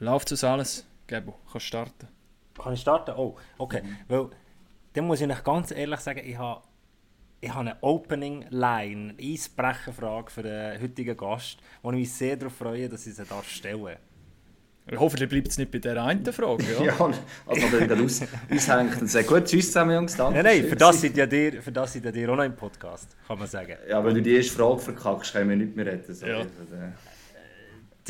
läuft das alles? Gebo, kannst starten. Kann ich starten? Oh, okay. Mhm. Weil, dann muss ich euch ganz ehrlich sagen, ich habe ich habe eine Opening Line, eine Eisbrecherfrage für den heutigen Gast, wo ich mich sehr darauf freue, dass ich sie da stelle. Hoffentlich bleibt es nicht bei der einen Frage. Ja, ja also wenn er aus, aushängt und sagt, gut, tschüss zusammen, Jungs, danke. Nein, nein, für das, seid ja dir, für das seid ja dir auch noch im Podcast, kann man sagen. Ja, wenn du die erste Frage verkackst, können wir nicht mehr reden. So. Ja.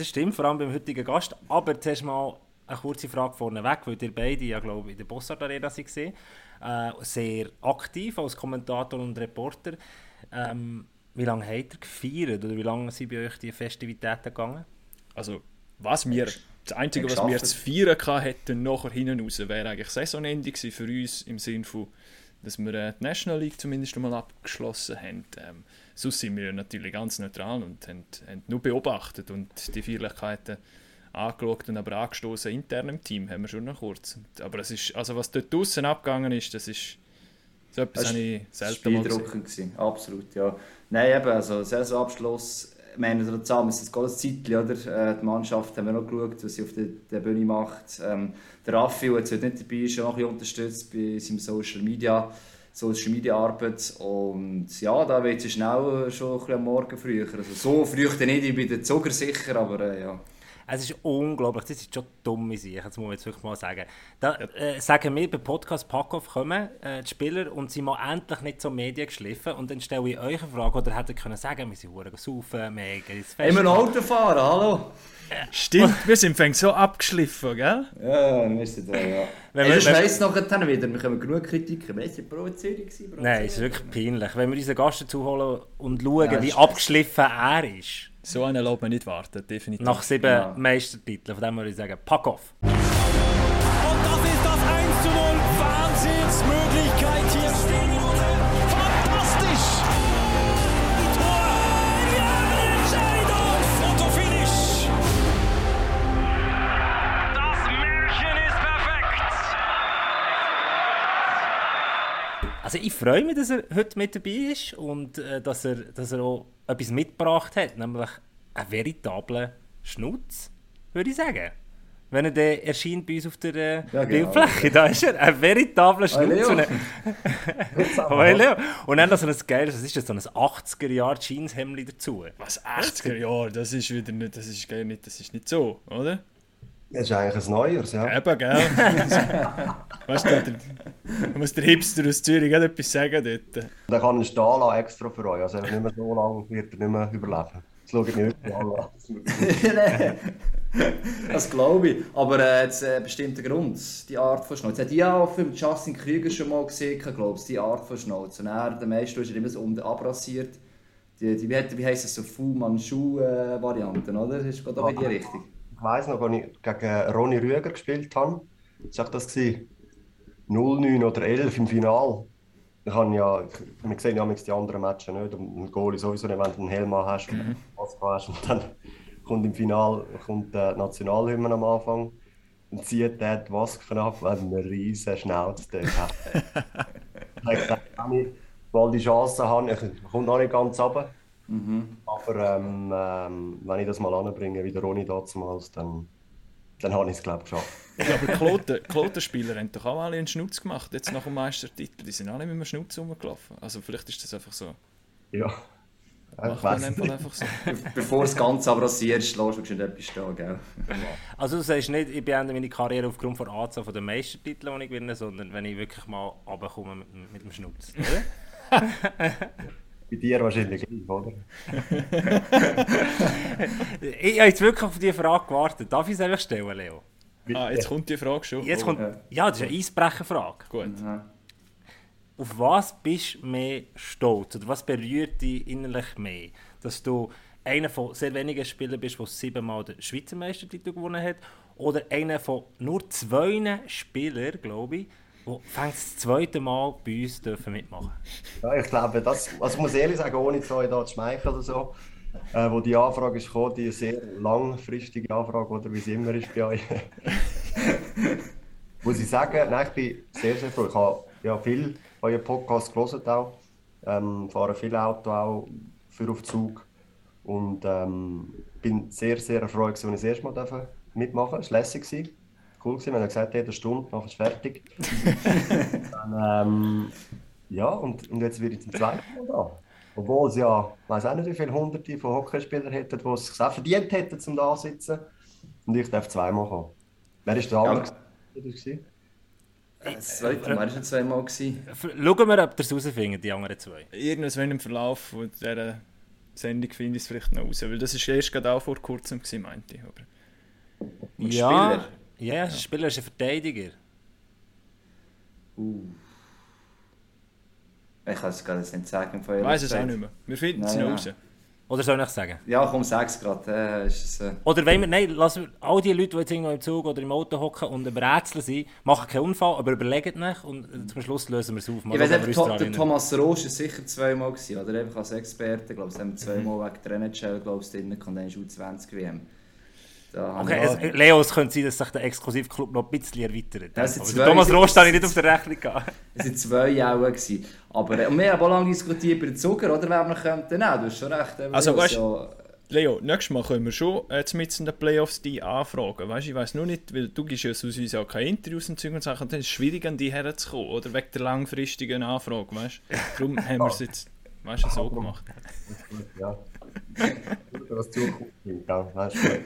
Das stimmt, vor allem beim heutigen Gast. Aber zuerst mal eine kurze Frage vorneweg, weil ihr beide ja, glaube ich, in der Bossart Arena waren. Äh, sehr aktiv als Kommentator und Reporter. Ähm, wie lange habt ihr gefeiert oder wie lange sind bei euch die Festivitäten gegangen? Also, was wir, das Einzige, was wir zu feiern hätten, nachher hinten raus, wäre eigentlich Saisonende für uns im Sinne von, dass wir äh, die National League zumindest einmal abgeschlossen haben. Ähm, sonst sind wir natürlich ganz neutral und haben, haben nur beobachtet und die Feierlichkeiten angeschaut und aber angestoßen intern im Team, haben wir schon noch kurz. Aber es ist, also was dort draußen abgegangen ist, das ist so etwas das ich selten mal gesehen. Absolut, ja. Nein, eben, also Saisonabschluss, ich meine, oder zusammen ist das ganze Zeitchen, oder? Äh, die Mannschaft haben wir noch geschaut, was sie auf der, der Bühne macht. Ähm, der Raffi, der jetzt nicht dabei ist, auch noch ein bisschen unterstützt bei seinem Social Media. Social Media Arbeit und ja, da wird es schnell schon ein bisschen am Morgen früher. Also so früh nicht, ich bin der Zucker sicher, aber äh, ja. Es ist unglaublich, das ist schon dumme Sache, das muss man jetzt wirklich mal sagen. Da äh, sagen wir beim Podcast Packoff kommen äh, die Spieler und sind mal endlich nicht so Medien geschliffen und dann stelle ich euch eine Frage, oder hätte können sagen, wir sind hure saufen, wir gehen ins Fest. Immer Auto fahren, hallo? Stimmt, wir sind fängt so abgeschliffen, gell? Ja, wir sind da, ja. Wenn wir, hey, weiss noch dann wieder, wir haben genug Kritik, wir waren provoziert. Nein, es ist wirklich peinlich. Wenn wir unseren Gast dazu holen und schauen, ja, wie abgeschliffen er ist. So einen lässt man nicht warten, definitiv. Nach sieben ja. Meistertiteln, von dem würde ich sagen, pack off. Und das ist das 1 zu 0. Wahnsinnsmöglichkeit hier Also ich freue mich, dass er heute mit dabei ist und äh, dass, er, dass er auch etwas mitgebracht hat, nämlich einen veritablen Schnutz, würde ich sagen. Wenn er dann erscheint bei uns auf der äh, ja, genau. Bildfläche, da ist er ein veritabler Schnutz. Hey, Leo. Leo. Und dann noch so ein geiles, was ist das, so ein 80er-Jahr-Jeans-Hemd dazu. Was, 80er-Jahre? Das ist wieder nicht, das ist gar nicht, das ist nicht so, oder? Das ist eigentlich ein Neues, ja. Eben, gell? weißt du, da muss der Hipster aus Zürich etwas sagen dort. Der kann einen Stahl extra für euch, also nicht mehr so lange wird er nicht mehr überleben. Das schaue ich mir heute an. das glaube ich. Aber äh, jetzt äh, bestimmter Grund, die Art von Schnauze. Die ja auch für Justin Krüger schon mal gesehen, glaube ich, die Art von Schnauze. Und er, der meiste ist immer so unten abrasiert. Die, die, wie, wie heisst es so, Fu Manchu-Varianten, äh, oder? Das ist gerade auch in die Richtung ich weiss noch, als ich gegen Ronny Rüger gespielt habe, war das 0-9 oder 11 im Finale. Ich habe ja, wir sehen ja die anderen Matches nicht und ein Goalie sowieso nicht, wenn du einen Helm hast und mhm. hast und dann kommt im Finale kommt die Nationalhymne am Anfang und zieht der die Maske ab, weil eine riesen Schnauze hat. ich habe gesagt, wenn ich mal die Chance habe, ich komme noch nicht ganz runter, Mhm. Aber ähm, ähm, wenn ich das mal anbringe, wie der Ronny damals, dann, dann habe ich es, glaube ich, geschafft. Ja, aber die Klotenspieler haben doch auch alle einen Schnutz gemacht, jetzt nach dem Meistertitel. Die sind alle mit einem Schnutz rumgelaufen. Also vielleicht ist das einfach so. Ja. Ich weiß einfach so. Bevor das Ganze abrasierst, lässt du schon etwas stehen, gell? Also du sagst nicht, ich beende meine Karriere aufgrund der Anzahl der Meistertitel, die ich gewinne, sondern wenn ich wirklich mal runterkomme mit, mit dem Schnutz, oder? Bei dir wahrscheinlich gleich, oder? ich habe jetzt wirklich auf diese Frage gewartet. Darf ich es einfach stellen, Leo? Ah, jetzt kommt die Frage schon. Jetzt kommt, ja, das ist eine Eisbrecherfrage. Gut. Mhm. Auf was bist du mehr stolz? Oder was berührt dich innerlich mehr? Dass du einer von sehr wenigen Spielern bist, der siebenmal den Schweizer Meistertitel gewonnen hat? Oder einer von nur zwei Spielern, glaube ich, wo fängt das zweite Mal bei uns dürfen mitmachen Ja, ich glaube, das, also ich muss ehrlich sagen, ohne zu euch da zu schmeicheln oder so, äh, wo die Anfrage ist gekommen, die sehr langfristige Anfrage, oder wie es immer ist bei euch, muss ich sagen, nein, ich bin sehr, sehr froh. Ich habe ja viel euren Podcast gelesen auch, ähm, fahre viel Auto auch für auf Zug und ähm, bin sehr, sehr erfreut, als ich das erste Mal mitmachen. Es war lässig. Cool gewesen, wenn er gesagt hat, jede Stunde, nachher ist fertig. Dann, ähm, ja, und, und jetzt wird ich zum zweiten Mal da. Obwohl es ja, ich weiß auch nicht, wie viele Hunderte von Hockeyspielern hätten, die es sich auch verdient hätten, um da zu sitzen. Und ich darf zweimal kommen. Wer ist der andere? Ja. gewesen? Das zweite Mal war schon zweimal. Gewesen. Schauen wir, ob ihr es herausfindet, die anderen zwei. Irgendwann im Verlauf dieser Sendung finde ich es vielleicht noch raus. Weil das ist erst gerade auch vor kurzem, gewesen, meinte ich. Aber Und ja, Spieler? Ja, der Spieler ist ein Verteidiger. Uh. Ich kann es gar nicht sagen. von ich weiß es auch nicht mehr. Wir finden es ja. raus. Oder soll ich sagen? Ja, komm, sag's gerade. Äh, ist es, äh, Oder wenn wir, nein, lassen wir, all die Leute, die jetzt irgendwo im Zug oder im Auto hocken und im Rätsel sind, machen keinen Unfall, aber überlegen nicht und äh, zum Schluss lösen wir es auf. Mal ich weiß uns To- der. Thomas Roos war sicher zweimal, gewesen, oder? Einfach als Experte. Ich glaube, es haben wir zweimal Mhm. wegen der NHL, glaube ich, drin und dann ist U20 WM. Okay, es, Leo, es könnte sein, dass sich der Exklusivclub noch ein bisschen erweitert. Ja, zwei- Thomas Rost habe ich nicht auf der Rechnung gehabt. Es waren zwei auch. Gewesen. Aber äh, und wir haben auch lange diskutiert über den Zucker, oder? Wer wir könnten nehmen. Du hast schon recht. eben, Also, Leo, weißt- ja, Leo, nächstes Mal können wir schon jetzt mit in den Playoffs die anfragen. Weißt, ich weiß nur nicht, weil du gibst ja aus uns ja keine Interviews und Zeug und Sachen, dann ist es schwierig, an die herzukommen, oder? Wegen der langfristigen Anfrage, weißt du? Darum haben wir es jetzt, weißt so gemacht. Ja. Was bringt, ja. Weißt du.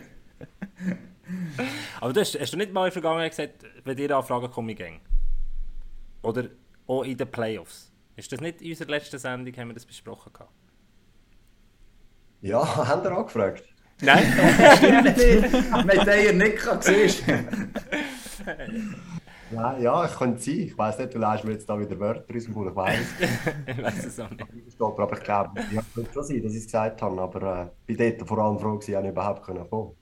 Aber du hast, hast du nicht mal in der Vergangenheit gesagt, wenn dir Anfragen kommen, ich gehe? Oder auch in den Playoffs? Ist das nicht in unserer letzten Sendung, haben wir das besprochen gehabt? Ja, haben ihr angefragt? Nein? Mit der ihr nicht siehst du. Ja, ja, ich könnte sein. Ich weiss nicht, du lässt mir jetzt da wieder Wörter aus dem Mund. Ich weiss ich weiß es auch nicht. es nicht, aber ich glaube, ja, könnte schon sein, dass ich es gesagt habe. Aber äh, ich war dort vor allem froh, ob ich überhaupt kommen konnte.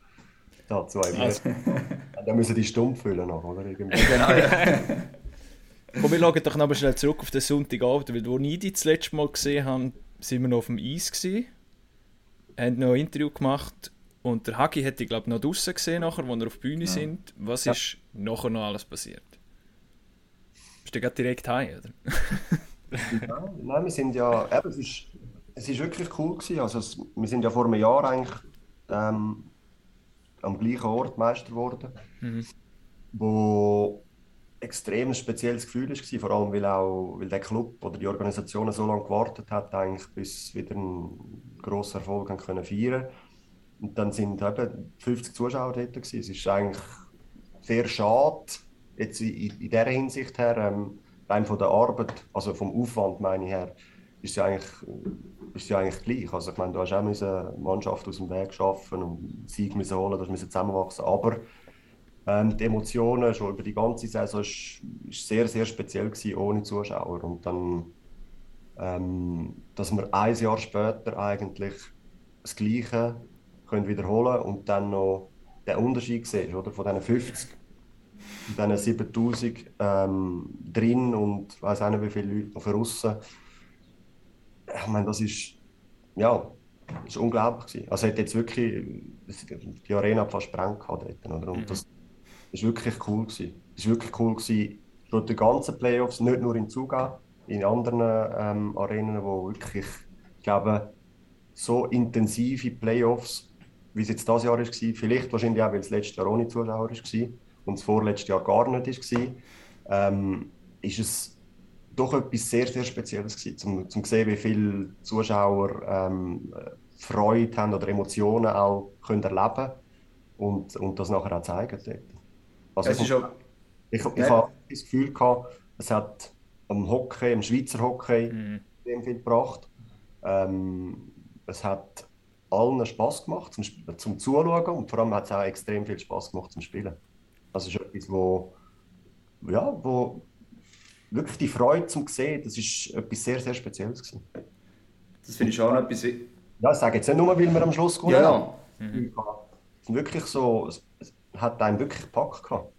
Dazu also. Dann müssen die stumm füllen noch, oder? Irgendwie. Genau, ja. Komm, wir schauen doch noch schnell zurück auf den Sonntagabend, weil wo ich die das letzte Mal gesehen habe, sind wir noch auf dem Eis gewesen, haben noch ein Interview gemacht und der Hagi hätte ich glaube noch draußen gesehen nachher, wo wir auf die Bühne sind. Was Ja. ist nachher noch alles passiert? Bist du gerade direkt heim, oder? Ja, nein, wir sind ja, eben, es ist, es ist wirklich cool gewesen. Also es, wir sind ja vor einem Jahr eigentlich ähm, am gleichen Ort Meister geworden, wo extrem ein spezielles Gefühl war, vor allem weil auch weil der Club oder die Organisation so lange gewartet hat, eigentlich, bis wieder einen grossen Erfolg haben können feiern. Und dann sind eben 50 Zuschauer dort gewesen. Es ist eigentlich sehr schade, jetzt in, in dieser Hinsicht her, ähm, rein von der Arbeit, also vom Aufwand meine ich her, ist ja eigentlich, ist ja eigentlich gleich. Also ich meine, du hast auch eine Mannschaft aus dem Weg schaffen und Sieg müssen holen, du müssen zusammenwachsen. Aber ähm, die Emotionen schon über die ganze Saison ist, ist sehr, sehr speziell gewesen, ohne Zuschauer. Und dann, ähm, dass wir ein Jahr später eigentlich das Gleiche können wiederholen und dann noch den Unterschied sehen, oder? Von diesen 50 und diesen 7000 ähm, drin und weiß auch nicht, wie viele Leute noch draussen. Ich meine, das ist, ja, ist unglaublich gewesen. Also hat jetzt wirklich, die Arena fast sprengt gehabt dort, oder? Und das ist wirklich cool gewesen. Es war wirklich cool gewesen, durch die ganzen Playoffs, nicht nur in Zuga, in anderen ähm, Arenen, wo wirklich, ich glaube, so intensive Playoffs, wie es jetzt dieses Jahr war, vielleicht wahrscheinlich auch, weil es letztes Jahr ohne Zuschauer war und das vorletzte Jahr gar nicht war, ähm, ist es doch etwas sehr, sehr Spezielles gewesen, um, zu sehen, wie viele Zuschauer ähm, Freude haben oder Emotionen auch können erleben und, und das nachher auch zeigen dort. Also Es ist auch, ich, ich Ja. habe das Gefühl gehabt, es hat am Hockey, am Schweizer Hockey, Mhm. extrem viel gebracht. Ähm, es hat allen Spaß gemacht zum, zum Zuschauen und vor allem hat es auch extrem viel Spaß gemacht zum Spielen. Es ist etwas, wo, ja, wo wirklich die Freude zum Sehen, das ist etwas sehr, sehr Spezielles gewesen. das finde ich auch noch etwas. Ja, ich sage jetzt nicht nur, weil wir am Schluss gewonnen Ja, haben. ja. Es ist wirklich so, es, hat einen wirklich gepackt gehabt.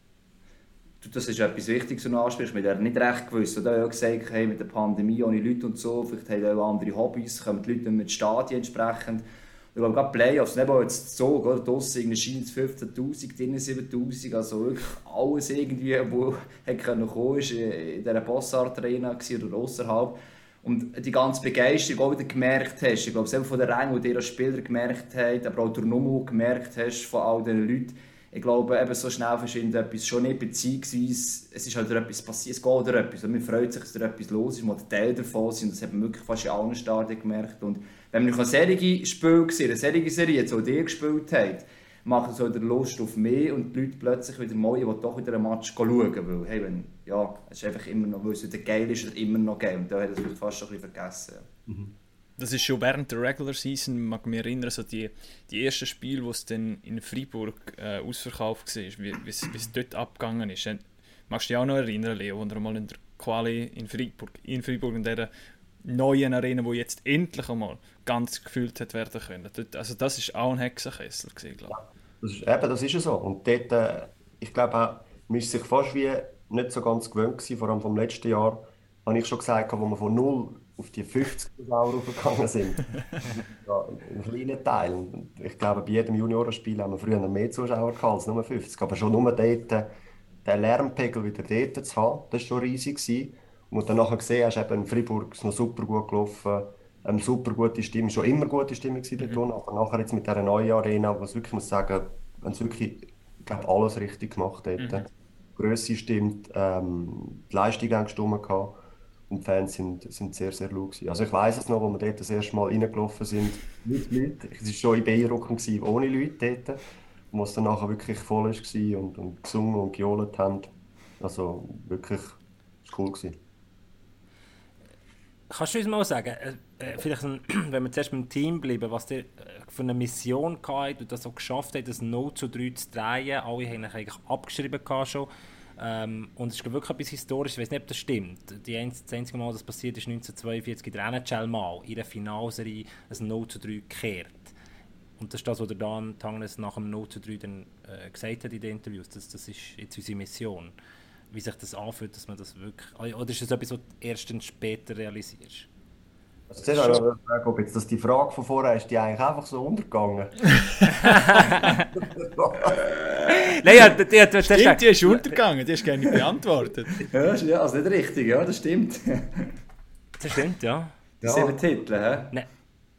Das ist etwas Wichtiges, was du ansprichst. Wir haben nicht recht gewusst. Du hast ja gesagt, hey, mit der Pandemie ohne Leute und so, vielleicht haben auch andere Hobbys, kommen die Leute nicht mehr ins Stadion entsprechend. Ich glaube, gerade Playoffs, nicht mal jetzt so, oder? draussen scheint es 15'000, drinnen 7'000, also wirklich alles irgendwie, wo kommen, ist in dieser Bossart Arena oder außerhalb. Und die ganze Begeisterung auch wieder gemerkt hast, ich glaube, selbst von den Rängen, die dir als Spieler gemerkt hast, aber auch der Nummer gemerkt hast von all diesen Leuten, ich glaube, eben so schnell verschwindet etwas schon nicht, beziehungsweise es ist halt etwas passiert, es geht oder etwas. Und man freut sich, dass da etwas los ist, mal Teil davon sind. Das hat man wirklich fast in allen Stadien gemerkt. Und wenn man noch eine Serie Spiel gesehen, eine Serie Serie jetzt dir gespielt hat, macht es halt Lust auf mehr und die Leute plötzlich wieder mal, will doch wieder einen Match schauen, weil, hey, wenn, ja, es ist einfach immer noch, weil es wieder geil ist, ist immer noch geil. Und da hat es fast schon ein bisschen vergessen. Mhm das ist schon während der Regular Season, mag mich erinnern, so die, die ersten Spiele, wo es dann in Freiburg äh, ausverkauft war, wie es dort abgegangen ist. Magst du dich auch noch erinnern, Leo, wo wir mal in der Quali in Freiburg, in Freiburg in dieser neuen Arena, wo jetzt endlich einmal ganz gefüllt hat werden können. Also das ist auch ein Hexenkessel gewesen, glaube ich. Das ist, eben, das ist ja so. Und dort, äh, ich glaube auch, man ist sich fast wie nicht so ganz gewöhnt gewesen, vor allem vom letzten Jahr, habe ich schon gesagt, wo man von null auf die 50 Zuschauer raufgegangen sind. ja, ein kleiner Teil. Ich glaube, bei jedem Juniorenspiel haben wir früher noch mehr Zuschauer gehabt als nur 50. Aber schon nur dort, den Lärmpegel wieder dort zu haben, das war schon riesig. Gewesen. Und dann nachher gesehen hast, eben in Freiburg ist noch super gut gelaufen, eine super gute Stimmung, schon immer gute Stimmung gewesen mhm. aber nachher jetzt mit dieser neuen Arena, wo es wirklich, muss sagen, haben sie wirklich, ich glaube, alles richtig gemacht dort. Mhm. Die Grösse stimmt, ähm, die Leistung haben gestimmt gehabt. Und die Fans sind, sind sehr, sehr laut. Also ich weiß es noch, als wir dort das erste Mal reingelaufen sind mit Leuten. Es war schon in beeindruckend ohne Leute dort. Wo es dann nachher wirklich voll war und, und gesungen und gejohlt haben. Also wirklich, cool. Gewesen. Kannst du uns mal sagen, äh, äh vielleicht wenn wir zuerst beim Team bleiben, was ihr äh, für eine Mission hattet und das auch geschafft habt, das 0 zu 3 zu drehen? Alle haben eigentlich abgeschrieben schon. Ähm, und es ist wirklich etwas Historisches, ich weiß nicht, ob das stimmt. Die einz das einzige Mal, das passiert ist 1942 in der NHL mal, in der Finalserie ein 0 zu 3 gekehrt. Und das ist das, was der Dan Tangnes nach dem 0 zu 3 dann, äh, gesagt hat in den Interviews. Das, das ist jetzt unsere Mission. Wie sich das anfühlt, dass man das wirklich... Oder ist das etwas, was du erst später realisierst? Also zuerst habe ich fragen, ob jetzt das die Frage von vorher ist, die eigentlich einfach so untergegangen. Nein, ja, die, die, die, stimmt, die ist untergegangen, die hast gerne nicht beantwortet. ja, also nicht richtig, ja, das stimmt. das stimmt, ja. Die ja. sieben Titel, hä? Nein.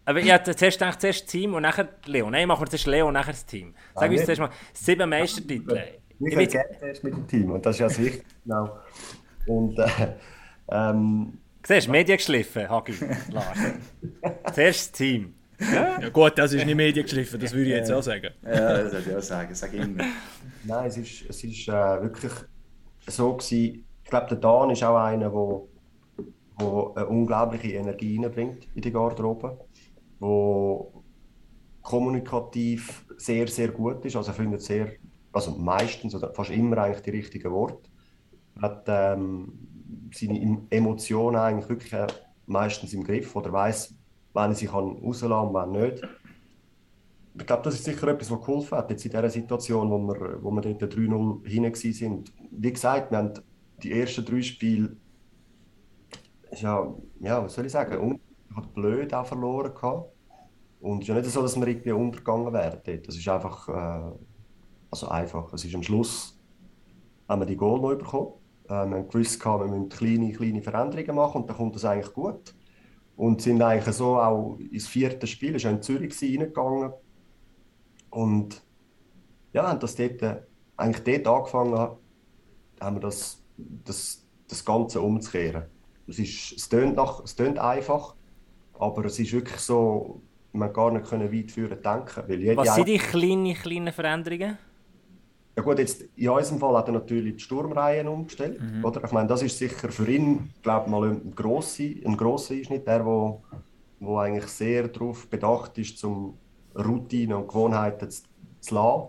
Aber ich hatte zuerst gedacht, zuerst das Team und nachher Leo. Nein, machen wir zuerst Leo und nachher das Team. Sag uns zuerst mal, sieben Meistertitel. Ich will gerne zuerst mit dem Team und das ist ja das Wichtigste. Genau. Und äh, ähm, Siehst du, Medien geschliffen, Hagi, Lars. Zuerst das Team. Ja? ja gut, das ist nicht Medien geschliffen, das würde ich jetzt auch sagen. Ja, das würde ich auch sagen, sag immer. Nein, es ist, es ist äh, wirklich so gewesen, ich glaube, der Dan ist auch einer, der wo eine unglaubliche Energie reinbringt in die Garderobe, wo kommunikativ sehr, sehr gut ist, also er findet sehr, also meistens oder fast immer eigentlich die richtigen Worte. Hat ähm, seine Emotionen eigentlich wirklich äh, meistens im Griff oder weiß, wann sich rauslassen kann und wann nicht. Ich glaube, das ist sicher etwas, was geholfen hat, jetzt in dieser Situation, wo wir, wo wir dort 3-0 hinten sind. Wie gesagt, wir haben die ersten drei Spiele, ja, ja, was soll ich sagen, hat blöd auch verloren gehabt. Und es ist ja nicht so, dass wir irgendwie untergegangen dort. Das ist einfach, äh, also einfach. Es ist am Schluss, haben wir die Goal noch bekommen. Äh, wir haben gewusst, wir müssen kleine, kleine Veränderungen machen und dann kommt das eigentlich gut. Und sind eigentlich so auch ins vierte Spiel, ist in Zürich reingegangen. Und ja, haben das dort, äh, eigentlich dort angefangen, haben wir das, das, das Ganze umzukehren. Es, ist, es, tönt nach, es tönt einfach, aber es ist wirklich so, man gar nicht können weit führen denken. Weil Was sind die kleinen, kleinen Veränderungen? Ja gut, jetzt in unserem Fall hat er natürlich die Sturmreihen umgestellt. Mhm. Oder? Ich meine, das ist sicher für ihn, glaube mal ein grosser, ein grosser Einschnitt, der, wo, wo eigentlich sehr darauf bedacht ist, zum Routine und Gewohnheiten zu, zu lassen.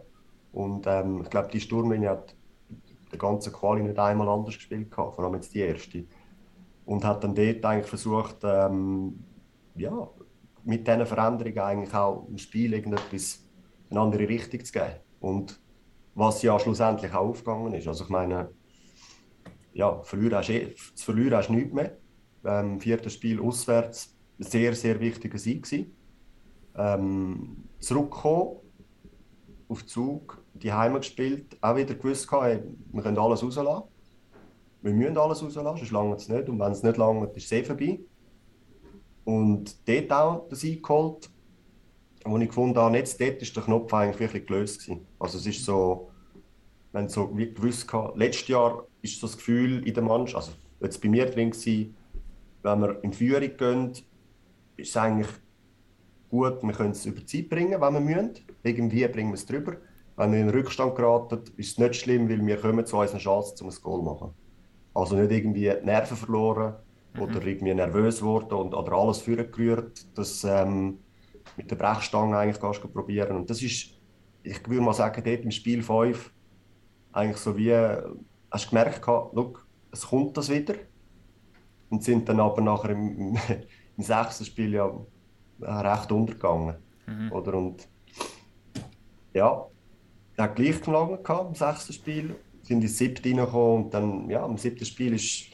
Und ähm, ich glaube, die Sturmlinie hat der ganze Quali nicht einmal anders gespielt, gehabt, vor allem jetzt die erste. Und hat dann dort eigentlich versucht, ähm, ja, mit diesen Veränderungen eigentlich auch im Spiel irgendetwas eine andere Richtung zu geben. Und was ja schlussendlich auch aufgegangen ist. Also ich meine, ja, verlieren hast, eh, zu verlieren hast du nichts mehr. Ähm, viertes Spiel auswärts, sehr, sehr wichtiger Sieg Ähm, zurückgekommen, auf Zug, die Heime gespielt, auch wieder gewusst, hey, wir können alles rauslassen. Wir müssen alles rauslassen, sonst lange es nicht. Und wenn es nicht lange ist es eh vorbei. Und dort auch den Sieg geholt wo ich gefunden habe, jetzt dort ist der Knopf eigentlich wirklich gelöst gewesen. Also es ist so, haben so wie gewusst, gehabt, letztes Jahr ist so das Gefühl in der Mannschaft, also jetzt bei mir drin gewesen, wenn wir in Führung gehen, ist es eigentlich gut, wir können es über die Zeit bringen, wenn wir müssen. Irgendwie bringen wir es drüber. Wenn wir in den Rückstand geraten, ist es nicht schlimm, weil wir kommen zu unseren Chancen, um ein Goal zu machen. Also nicht irgendwie die Nerven verloren oder irgendwie nervös geworden und oder alles vorgerührt, dass ähm, mit der Brechstange eigentlich du probieren. Und das ist, ich würde mal sagen, dort im Spiel 5 eigentlich so wie, hast du gemerkt, look, es kommt das wieder. Und sind dann aber nachher im, im sechsten Spiel ja recht untergegangen. Oder? Und ja, hat gleich geschlagen im sechsten Spiel, sind ins siebte reingekommen und dann, ja, im siebten Spiel ist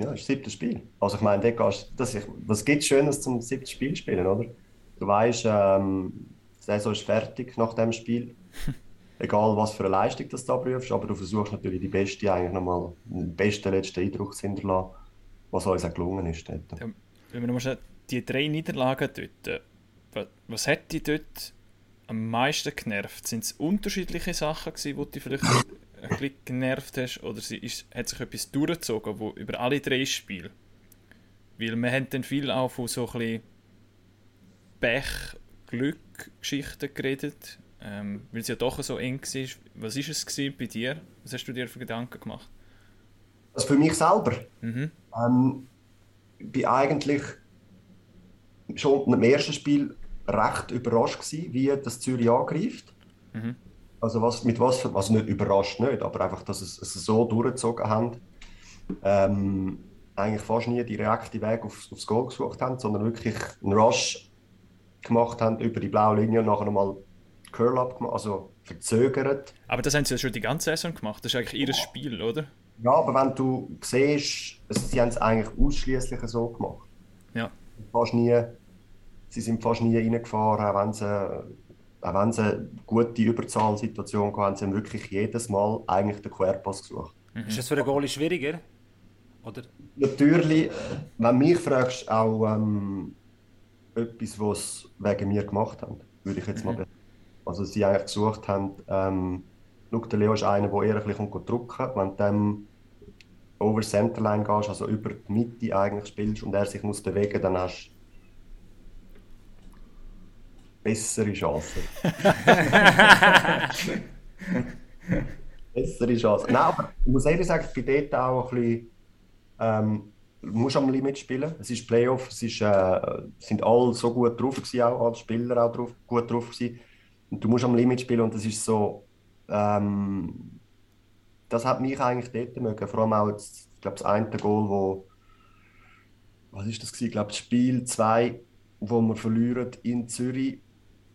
ja, ist das siebte Spiel. Also ich meine, dort gehst, das, ich, was gibt es Schönes zum siebten Spiel spielen, oder? Du weißt, ähm, die Saison ist fertig nach dem Spiel. Egal, was für eine Leistung das du abprüfst, aber du versuchst natürlich die beste, eigentlich nochmal den besten letzten Eindruck zu hinterlassen, was uns auch gelungen ist. Dort. Ja, wenn wir nochmal die drei Niederlagen dort, äh, wa- was hat dich dort am meisten genervt? Sind es unterschiedliche Sachen gewesen, die dich vielleicht ein bisschen genervt hast? Oder sie- ist, hat sich etwas durchgezogen, wo über alle drei Spiele? Weil wir haben dann viel auch von so ein bisschen Pech, Glück, Geschichten geredet. Ähm, weil es ja doch so eng war. Was war es gewesen bei dir? Was hast du dir für Gedanken gemacht? Also für mich selber. Mhm. Ähm, ich bin eigentlich schon im ersten Spiel recht überrascht gewesen, wie das Zürich angreift. Mhm. Also was, mit was für, also nicht überrascht nicht, aber einfach, dass es, es so durchgezogen haben. Ähm, eigentlich fast nie direkten Weg aufs, aufs Goal gesucht haben, sondern wirklich einen Rush gemacht haben über die blaue Linie und nachher nochmal Curl-Up gemacht, also verzögert. Aber das haben sie ja schon die ganze Saison gemacht. Das ist eigentlich ihr Spiel, oder? Ja, aber wenn du siehst, also sie haben es eigentlich ausschließlich so gemacht. Ja. Fast nie, sie sind fast nie reingefahren, wenn sie, auch wenn sie eine gute Überzahlsituation hatten, haben sie wirklich jedes Mal eigentlich den Querpass gesucht. Ist das für einen Goalie schwieriger? Oder? Natürlich, wenn du mich fragst, auch ähm, etwas, was sie wegen mir gemacht haben, würde ich jetzt mal behaupten. Also sie eigentlich gesucht haben, ähm, schau, der Leo ist einer, der eher ein bisschen drücken Wenn du dem over Centerline gehst, also über die Mitte eigentlich spielst und er sich muss bewegen, dann hast du bessere Chancen. bessere Chancen. Nein, aber ich muss ehrlich sagen, ich bin dort auch ein bisschen ähm, du musst am Limit spielen. Es ist Playoff, es ist, äh, sind alle so gut drauf gewesen, auch alle Spieler auch drauf, gut drauf gewesen. Und du musst am Limit spielen und das ist so, ähm, das hat mich eigentlich dort mögen. Vor allem auch, jetzt, ich glaube, das eine Goal, wo, was ist das gewesen? Ich glaube, das Spiel 2, wo wir verlieren in Zürich,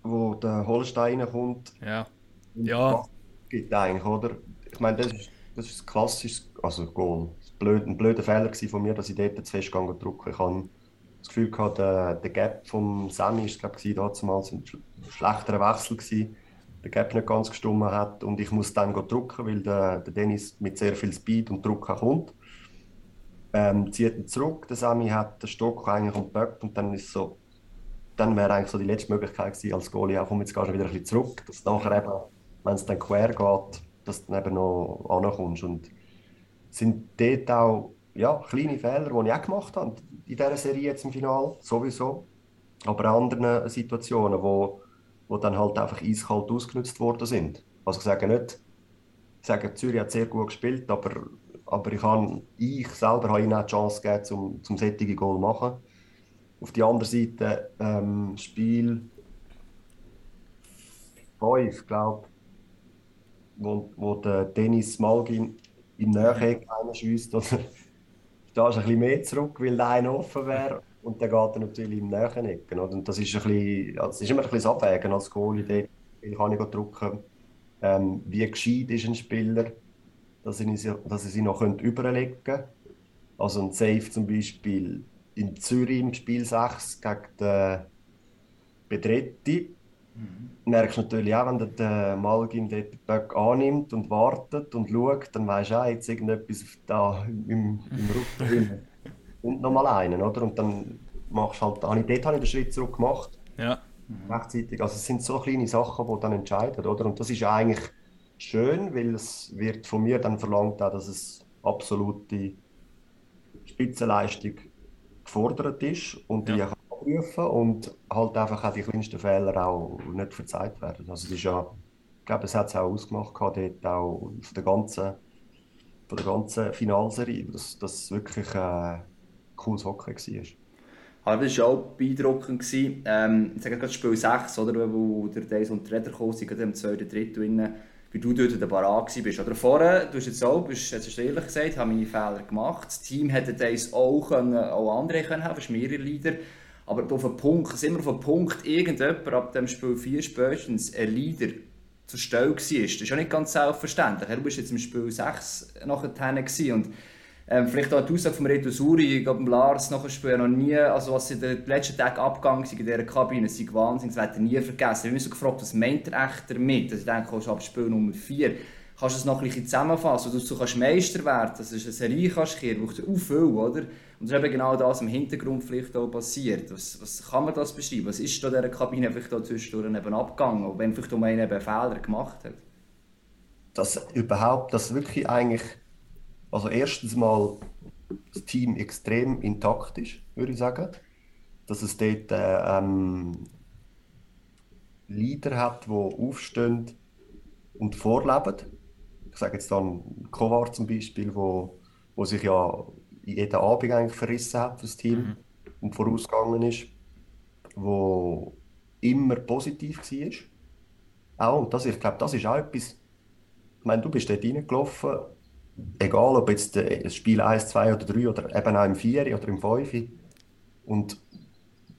wo der Holstein reinkommt. Ja. Ja. Gibt eigentlich, oder? Ich meine, das ist, das ist klassisches also Goal. War blöd, ein blöder Fehler von mir, dass ich dort zu fest gegangen drücke. Ich habe das Gefühl gehabt, der, der Gap vom Sammy ist glaube ich damals ein sch- schlechterer Wechsel gewesen. Der Gap nicht ganz gestummen hat und ich muss dann drücken, weil der, der Dennis mit sehr viel Speed und Druck kommt. Ähm, zieht ihn zurück, der Sammy hat den Stock eigentlich Böck und dann ist so, dann wäre eigentlich so die letzte Möglichkeit gewesen als Goalie, auch komm, jetzt gehst du wieder ein bisschen zurück, dass nachher eben, wenn es dann quer geht, dass du dann eben noch ankommst. Und es sind dort auch ja, kleine Fehler, die ich auch gemacht habe in dieser Serie jetzt im Finale, sowieso. Aber in anderen Situationen, wo, wo dann halt einfach eiskalt ausgenutzt worden sind. Also ich sage nicht, ich sage, Zürich hat sehr gut gespielt, aber, aber ich, habe, ich selber habe ihnen auch die Chance gegeben, zum, zum sättige Goal zu machen. Auf der anderen Seite, ähm, Spiel 5, glaube wo, wo der Dennis Malgin im Näheck reinschießt. Oder da ist ein bisschen mehr zurück, weil der eine offen wäre. Und dann geht er natürlich im Ecken. Oder? Und das ist, ein bisschen, also es ist immer ein bisschen das Abwägen als Goalie. Wie kann ich drücken. Ähm, wie gescheit ist ein Spieler, dass er, sie- dass er sie noch überlegen könnte. Also ein Safe zum Beispiel in Zürich im Spiel 6 gegen den Bedretti merkst du natürlich auch, wenn der, der Malgin dort den Böck annimmt und wartet und schaut, dann weisst du auch, jetzt irgendetwas da im, im Rücken. Und nochmal einen, oder? Und dann machst du halt, habe ich, dort habe ich den Schritt zurück gemacht, Ja. rechtzeitig. Also es sind so kleine Sachen, die dann entscheiden, oder? Und das ist eigentlich schön, weil es wird von mir dann verlangt, auch, dass es absolute Spitzenleistung gefordert ist und die Ja. kann abrufen und halt einfach auch die kleinsten Fehler auch nicht verzeiht werden. Also es ist ja, ich glaube, es hat es auch ausgemacht gehabt, dort auch von der ganzen, von der ganzen Finalserie, dass das wirklich äh, cooles Hockey war. Aber das war auch beeindruckend. gewesen. Ähm, ich sage gerade Spiel 6, oder, wo der Days und der Räder gekommen sind, gerade im zweiten Drittel, drin, wie du dort der Barak warst. Oder vorher, du hast jetzt auch, bist, hast du ehrlich gesagt, haben meine Fehler gemacht. Das Team hätte Days auch, können, auch andere können haben, mehrere Leader. Aber auf einen Punkt, ist immer auf einen Punkt, irgendjemand ab dem Spiel 4 spätestens ein Leader zur Stelle war. Das ist ja nicht ganz selbstverständlich. Du bist jetzt im Spiel 6 nachher und ähm, vielleicht auch die Aussage von Reto Suri, ich glaube, Lars nachher Spiel ja noch nie, also was in den letzten Tagen abgegangen ist in dieser Kabine, das ist Wahnsinn, das wird er nie vergessen. Wir haben uns gefragt, was meint er echt damit? Also ich denke, auch schon ab Spiel Nummer 4 kannst du es noch ein bisschen zusammenfassen, dass du kannst Meister werden, dass du eine Serie kannst kehren, braucht auch oder? Und das ist eben genau das im Hintergrund vielleicht auch passiert. Was, was kann man das beschreiben? Was ist da in dieser Kabine vielleicht auch zwischendurch eben abgegangen, auch wenn vielleicht einen eben einen Fehler gemacht hat? dass überhaupt, dass wirklich eigentlich, also erstens mal das Team extrem intakt ist, würde ich sagen. Dass es dort äh, ähm, Leader hat, die aufstehen und vorleben. Ich sage jetzt dann Kovar zum Beispiel, wo, wo sich ja jeden Abend eigentlich verrissen hat fürs Team und vorausgegangen ist, wo immer positiv war. Auch, und das, ich glaube, das ist auch etwas, ich meine, du bist dort reingelaufen, egal ob jetzt äh, das Spiel 1, 2 oder 3 oder eben auch im 4 oder im 5. Und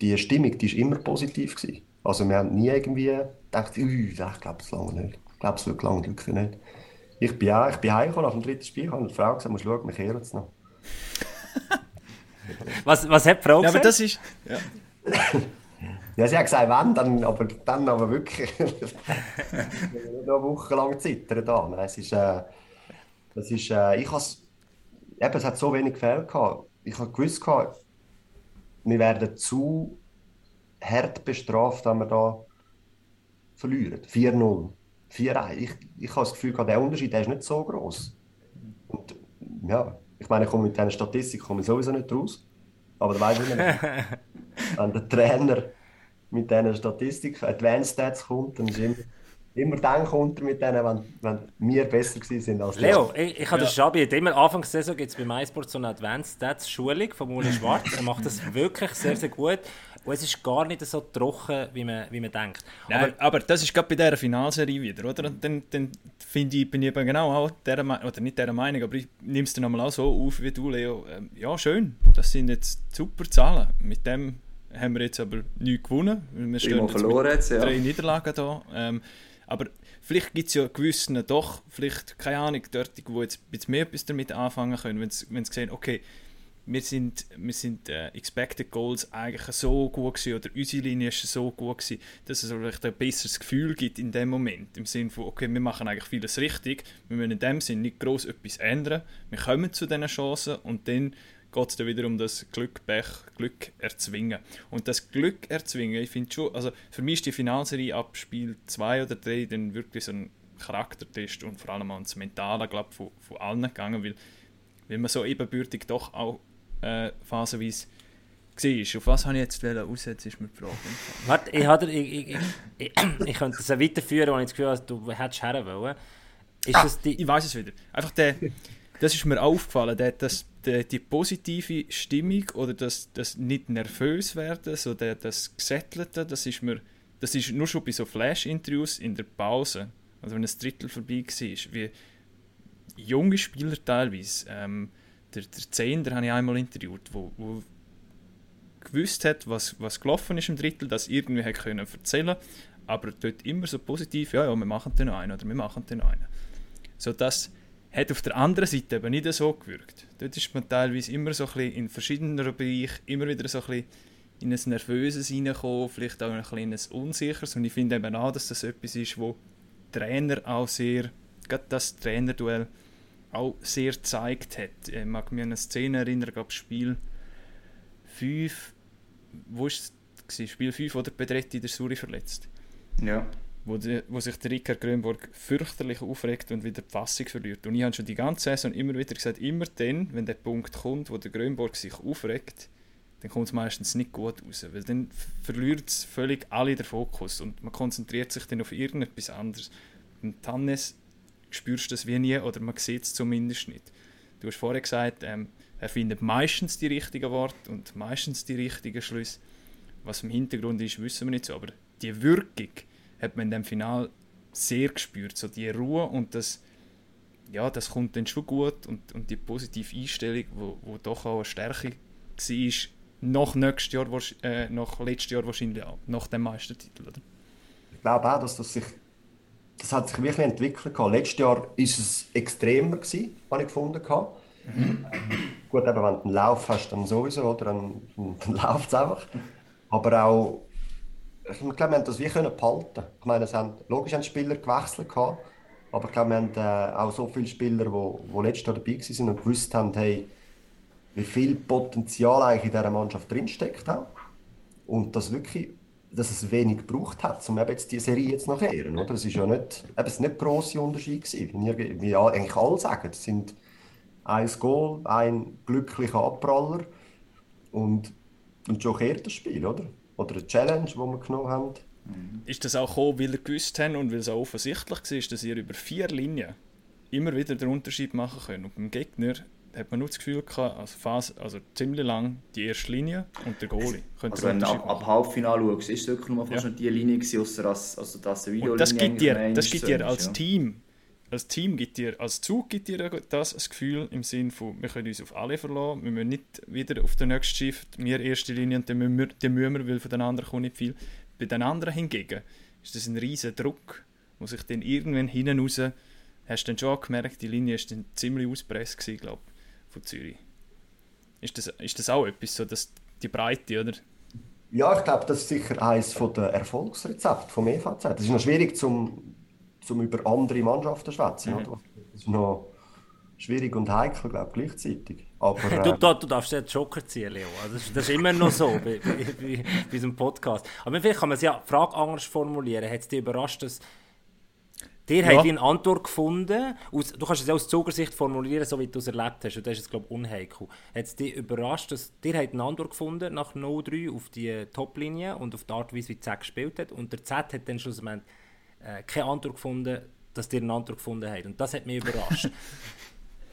die Stimmung, die war immer positiv. Gewesen. Also wir haben nie irgendwie gedacht, «Ui, ich glaube es lange nicht. Ich glaube es wirklich lange wirklich nicht. Ich bin, auch, ich bin heimgekommen nach dem dritten Spiel, habe die Frau gesagt, musst schauen, wir kehren es noch. Was, was hat die Frau Ja, aber gesagt? das ist. Ja. Ja, sie hat gesagt, wenn, dann aber, dann aber wirklich noch wochenlang zittern da. Nein, es ist, äh, das ist, äh, ich has, eben, es hat so wenig gefehlt gehabt. Ich habe gewusst gehabt, wir werden zu hart bestraft, wenn wir da verlieren. 4-0, 4-1. Ich, ich habe das Gefühl gehabt, der Unterschied der ist nicht so groß. Und ja, ich meine, ich komme mit dieser Statistik komme ich sowieso nicht raus. Aber da weiß ich nicht. wenn der Trainer mit diesen Statistiken, Advanced Stats kommt, dann ist immer, immer dann kommt er mit denen, wenn, wenn wir besser gewesen sind als die Leo, anderen. ich, ich habe den Schabi hat immer Anfang der Saison gibt es bei MySport so eine Advanced Stats Schulung von Uli Schwarz. Er macht das wirklich sehr, sehr gut. Und es ist gar nicht so trocken, wie man, wie man denkt. Nein, aber, das ist gerade bei dieser Finalserie wieder, oder? Und dann, dann finde ich, bin ich eben genau auch Meinung, oder nicht dieser Meinung, aber ich nehme es dann nochmal auch so auf wie du, Leo. Ähm, ja, schön, das sind jetzt super Zahlen. Mit dem haben wir jetzt aber nichts gewonnen. weil Wir stehen jetzt verloren mit jetzt, ja. drei Niederlagen da. Ähm, aber vielleicht gibt es ja gewissen doch, vielleicht, keine Ahnung, dort, die jetzt mehr etwas damit anfangen können, wenn sie wenn sie sehen, okay, wir sind, wir sind äh, Expected Goals eigentlich so gut gewesen, oder unsere Linie ist so gut gewesen, dass es vielleicht ein besseres Gefühl gibt in dem Moment. Im Sinne von, okay, wir machen eigentlich vieles richtig, wir müssen in dem Sinn nicht groß etwas ändern, wir kommen zu diesen Chancen und dann geht es dann wieder um das Glück, Pech, Glück erzwingen. Und das Glück erzwingen, ich finde schon, also für mich ist die Finalserie ab Spiel 2 oder 3 dann wirklich so ein Charaktertest und vor allem auch das Mentale, glaube von, von allen gegangen, weil, weil man so ebenbürtig doch auch äh, phasenweise war. Auf was habe ich jetzt raus? Jetzt ist mir die Frage. Warte, ich, hatte, ich, ich, ich, ich, ich könnte das weiterführen, wo ich das Gefühl habe, du hättest her wollen. Ist das die, Ich weiß es wieder. Einfach der, das ist mir aufgefallen, der, das, der, die positive Stimmung oder das, das nicht nervös werden, so der, das Gesättelte, das ist mir, das ist nur schon bei so Flash-Interviews in der Pause, also wenn ein Drittel vorbei war, wie junge Spieler teilweise, ähm, der, der Zehner habe ich einmal interviewt, wo, wo gewusst hat, was, was gelaufen ist im Drittel, das irgendwie hat können erzählen, aber dort immer so positiv, ja, ja, wir machen den einen oder wir machen den einen. So das hat auf der anderen Seite eben nicht so gewirkt. Dort ist man teilweise immer so ein bisschen in verschiedenen Bereichen immer wieder so ein bisschen in ein Nervöses reingekommen, vielleicht auch ein bisschen in ein Unsicheres und ich finde eben auch, dass das etwas ist, wo Trainer auch sehr, gerade das Trainerduell auch sehr gezeigt hat. Ich mag mich an eine Szene erinnern, glaube Spiel 5, wo ist es? Spiel 5 oder Bedretti der Suri verletzt. Ja. Wo, die, wo sich der Ricard Grönborg fürchterlich aufregt und wieder die Fassung verliert. Und ich habe schon die ganze Saison immer wieder gesagt, immer dann, wenn der Punkt kommt, wo der Grönborg sich aufregt, dann kommt es meistens nicht gut raus, weil dann verliert es völlig alle den Fokus und man konzentriert sich dann auf irgendetwas anderes. Und Hannes spürst du das wie nie oder man sieht es zumindest nicht. Du hast vorher gesagt, ähm, er findet meistens die richtigen Worte und meistens die richtigen Schlüsse. Was im Hintergrund ist, wissen wir nicht so, aber die Wirkung hat man in dem Final sehr gespürt, so die Ruhe und das, ja, das kommt dann schon gut und, und die positive Einstellung, wo, wo doch auch eine Stärke war, nach nächstes Jahr, äh, nach letztes Jahr wahrscheinlich auch, nach dem Meistertitel, oder? Ich glaube auch, dass das sich das hat sich wirklich entwickelt. Letztes Jahr war es extremer, gewesen, was ich gefunden habe. Mhm. Gut, eben, wenn du einen Lauf hast, dann sowieso, oder? Dann, dann läuft es einfach. Aber auch, ich glaube, wir haben das wie können behalten. Ich meine, es haben, logisch haben Spieler gewechselt gehabt, aber ich glaube, wir haben äh, auch so viele Spieler, die, letztes Jahr dabei waren und gewusst haben, hey, wie viel Potenzial eigentlich in dieser Mannschaft drinsteckt auch. Und das wirklich dass es wenig gebraucht hat, um eben jetzt die Serie jetzt noch ehren? Es ist ja nicht, eben, nicht grosse Unterschied gewesen, wie eigentlich alle sagen. Es sind ein Goal, ein glücklicher Abpraller und, und schon kehrt das Spiel, oder? Oder eine Challenge, die wir genommen haben. Ist das auch gekommen, weil ihr gewusst habt und weil es auch offensichtlich war, dass ihr über vier Linien immer wieder den Unterschied machen könnt? Und beim Gegner hat man nur das Gefühl gehabt, also, fast, also ziemlich lang die erste Linie und der Goalie. Also wenn du ab, ab Halbfinale schaust, ist es wirklich nur fast ja. die Linie gewesen, ausser als, also das Video und das gibt dir, das gibt dir als ja. Team, als Team gibt dir, als Zug gibt dir das das Gefühl im Sinne von, wir können uns auf alle verlassen, wir müssen nicht wieder auf den nächsten Shift, wir erste Linie und dann müssen wir, dann müssen wir weil von den anderen kommt nicht viel. Bei den anderen hingegen ist das ein riesen Druck, wo sich dann irgendwann hinten raus, hast du dann schon gemerkt, die Linie ist dann ziemlich auspresst gewesen, glaube von Zürich. Ist das, ist das auch etwas, so dass die Breite, oder? Ja, ich glaube, das ist sicher eines der Erfolgsrezepte vom EVZ. Es ist noch schwierig, zum, zum über andere Mannschaften zu schwätzen. Mhm. Das ist noch schwierig und heikel, glaube ich, gleichzeitig. Aber, äh... du, du, du, darfst den Joker ziehen, Leo. Also das, ist, das, ist immer noch so bei, bei, bei, bei unserem Podcast. Aber vielleicht kann man es ja Frage anders formulieren. Hat es dich überrascht, dass Dir ja. eine Antwort gefunden. Aus, du kannst es ja aus Zugersicht formulieren, so wie du es erlebt hast. Und das ist glaube ich, unheikel. Hat es dich überrascht, dass dir eine Antwort gefunden nach 0-3 auf die Toplinie und auf die Art, wie es wie Z gespielt hat. Und der Z hat dann schlussendlich äh, keine Antwort gefunden, dass dir eine Antwort gefunden hat. Und das hat mich überrascht.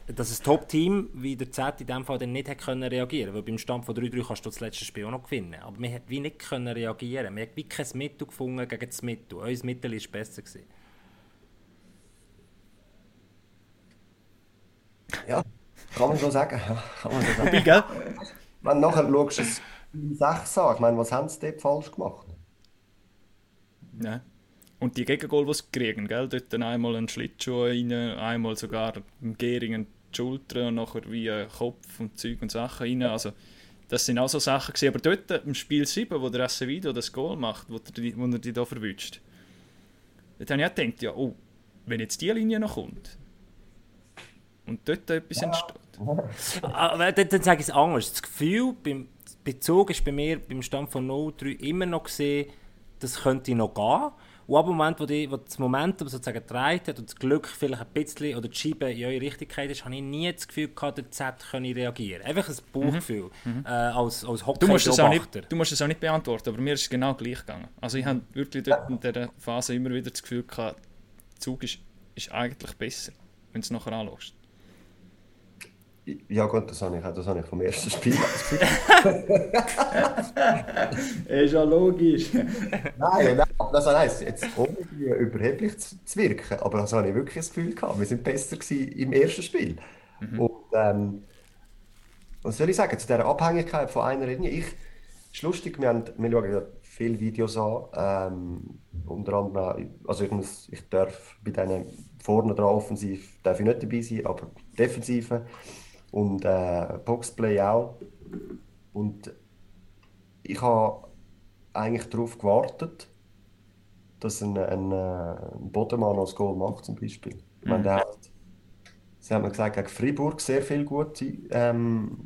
dass ein Top-Team wie der Z in dem Fall dann nicht hat können reagieren Weil beim Stand von 3-3 kannst du das letzte Spiel auch noch gewinnen. Aber wir hat wie nicht können reagieren. Wir haben wie kein Mittel gefunden gegen das Mittel. Unser Mittel war besser. Gewesen. Ja, kann man so sagen. Ja, kann man so sagen. Wobei, gell? Wenn du nachher schaust, es 6 an, ich meine, was haben sie dort falsch gemacht? Ja. Und die Gegengol, die sie kriegen, gell? dort dann einmal einen Schlittschuh rein, einmal sogar im Gehring die Schulter und nachher wie Kopf und Zeug und Sachen rein. Also, das sind auch so Sachen gewesen. Aber dort im Spiel 7, wo der Acevedo das Goal macht, wo, der, wo er die da verwünscht, dort habe ich auch gedacht, ja, oh, wenn jetzt die Linie noch kommt, und dort etwas entsteht. Aber dann, dann sage ich es anders. Das Gefühl beim Bezug ist bei mir beim Stand von 0-3 immer noch gesehen, das könnte noch gehen. Und ab dem Moment, wo, die, wo das Momentum sozusagen gedreht hat und das Glück vielleicht ein bisschen oder die Scheibe in eure Richtigkeit ist, habe ich nie das Gefühl gehabt, der Z könne reagieren. Einfach ein Bauchgefühl mhm. mhm. äh, als, als du musst, es auch nicht, du musst es auch nicht beantworten, aber mir ist es genau gleich gegangen. Also ich habe wirklich dort in dieser Phase immer wieder das Gefühl gehabt, der Zug ist, ist eigentlich besser, wenn du es nachher anschaust. Ja gut, das habe ich, das habe ich vom ersten Spiel Ist ja logisch. nein, nein, das heisst, jetzt ohne überheblich zu, wirken, aber das habe ich wirklich das Gefühl gehabt. Wir sind besser im ersten Spiel. Mhm. Und ähm, was soll ich sagen, zu dieser Abhängigkeit von einer Linie, ich, ist lustig, wir, haben, wir schauen ja viele Videos an, ähm, unter anderem, also ich, muss, ich darf bei denen vorne dran offensiv darf ich nicht dabei sein, aber defensive und äh, Boxplay auch. Und ich habe eigentlich darauf gewartet, dass ein, ein, äh, ein Bodemann das Goal macht, zum Beispiel. Mhm. Der hat, sie haben mir gesagt, gegen Fribourg sehr viel gute ähm,